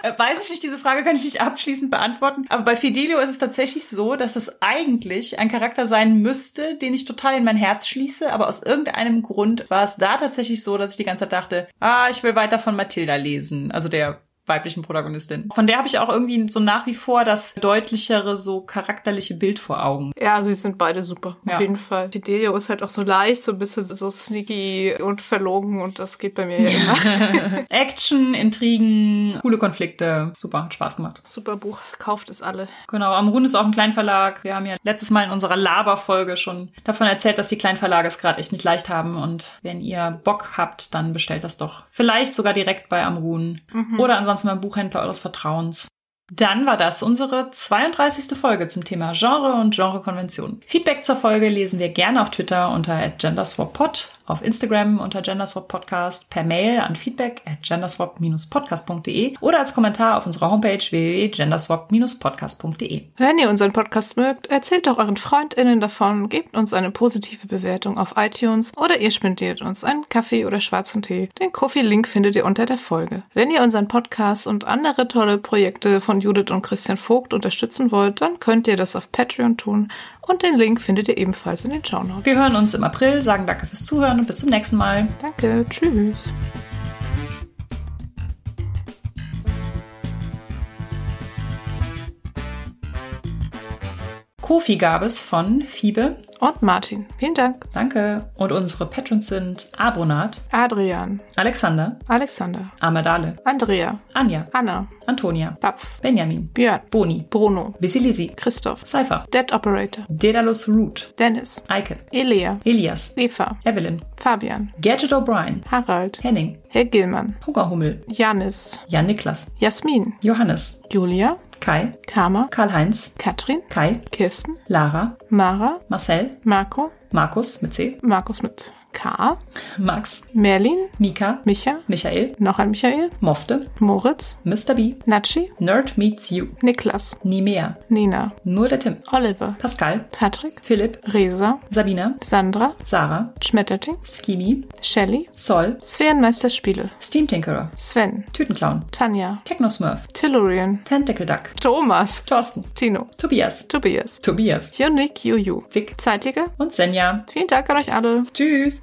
äh, Weiß ich nicht, diese Frage kann ich nicht abschließend beantworten. Aber bei Fidelio ist es tatsächlich so, dass es eigentlich ein Charakter sein müsste, den ich total in mein Herz schließe. Aber aus irgendeinem Grund war es da tatsächlich so, dass ich die ganze Zeit dachte, ah, ich will weiter von Mathilda lesen. Also der weiblichen Protagonistin. Von der habe ich auch irgendwie so nach wie vor das deutlichere, so charakterliche Bild vor Augen. Ja, also die sind beide super, Ja. auf jeden Fall. Fidelio ist halt auch so leicht, so ein bisschen so sneaky und verlogen und das geht bei mir ja immer. (laughs) Action, Intrigen, coole Konflikte. Super, hat Spaß gemacht. Super Buch, kauft es alle. Genau, Amrun ist auch ein Kleinverlag. Wir haben ja letztes Mal in unserer Laber-Folge schon davon erzählt, dass die Kleinverlage es gerade echt nicht leicht haben. Und wenn ihr Bock habt, dann bestellt das doch. Vielleicht sogar direkt bei Amrun. Oder ansonsten beim Buchhändler eures Vertrauens. Dann war das unsere 32. Folge zum Thema Genre und Genrekonvention. Feedback zur Folge lesen wir gerne auf Twitter unter genderswappod, auf Instagram unter genderswappodcast, per Mail an feedback at genderswap-podcast.de oder als Kommentar auf unserer Homepage www.genderswap-podcast.de. Wenn ihr unseren Podcast mögt, erzählt doch euren FreundInnen davon, gebt uns eine positive Bewertung auf iTunes oder ihr spendiert uns einen Kaffee oder schwarzen Tee. Den Kofi-Link findet ihr unter der Folge. Wenn ihr unseren Podcast und andere tolle Projekte von Judith und Christian Vogt unterstützen wollt, dann könnt ihr das auf Patreon tun und den Link findet ihr ebenfalls in den Shownotes. Wir hören uns im April, sagen danke fürs Zuhören und bis zum nächsten Mal. Danke, tschüss. Kofi gab es von Fiebe Und Martin. Vielen Dank. Danke. Und unsere Patrons sind Abonat, Adrian. Alexander, Alexander. Amadale, Andrea. Anja, Anna. Antonia, Bapf. Benjamin, Björn. Boni, Bruno. Visilisi, Christoph. Cypher, Dead Operator. Dedalus Root, Dennis. Eike, Elia. Elias, Eva. Evelyn, Fabian. Gadget O'Brien, Harald. Henning, Herr Gillmann. Hungerhummel, Janis. Jan Niklas, Jasmin. Johannes, Julia. Kai, Karma. Karl-Heinz, Katrin. Kai, Kirsten. Lara, Mara. Marcel, Marco. Markus mit C, Markus mit K. Max, Merlin. Mika, Micha. Michael, Noch ein Michael. Mofte, Moritz. Mr. B, Natschi. Nerd Meets You, Niklas. Nimea, Nina. nur der Tim, Oliver. Pascal, Patrick. Philipp, Resa. Sabina, Sandra. Sarah, Schmetterting. Skimi, Shelly. Sol, Sphärenmeister Spiele. Steam Tinkerer, Sven. Tütenclown, Tanja. Technosmurf, Tellurian. Tentacle Duck, Thomas. Thorsten, Tino. Tobias, Tobias. Tobias, Jonik Juju. Vic Zeitiger. und Senja. Vielen Dank an euch alle. Tschüss!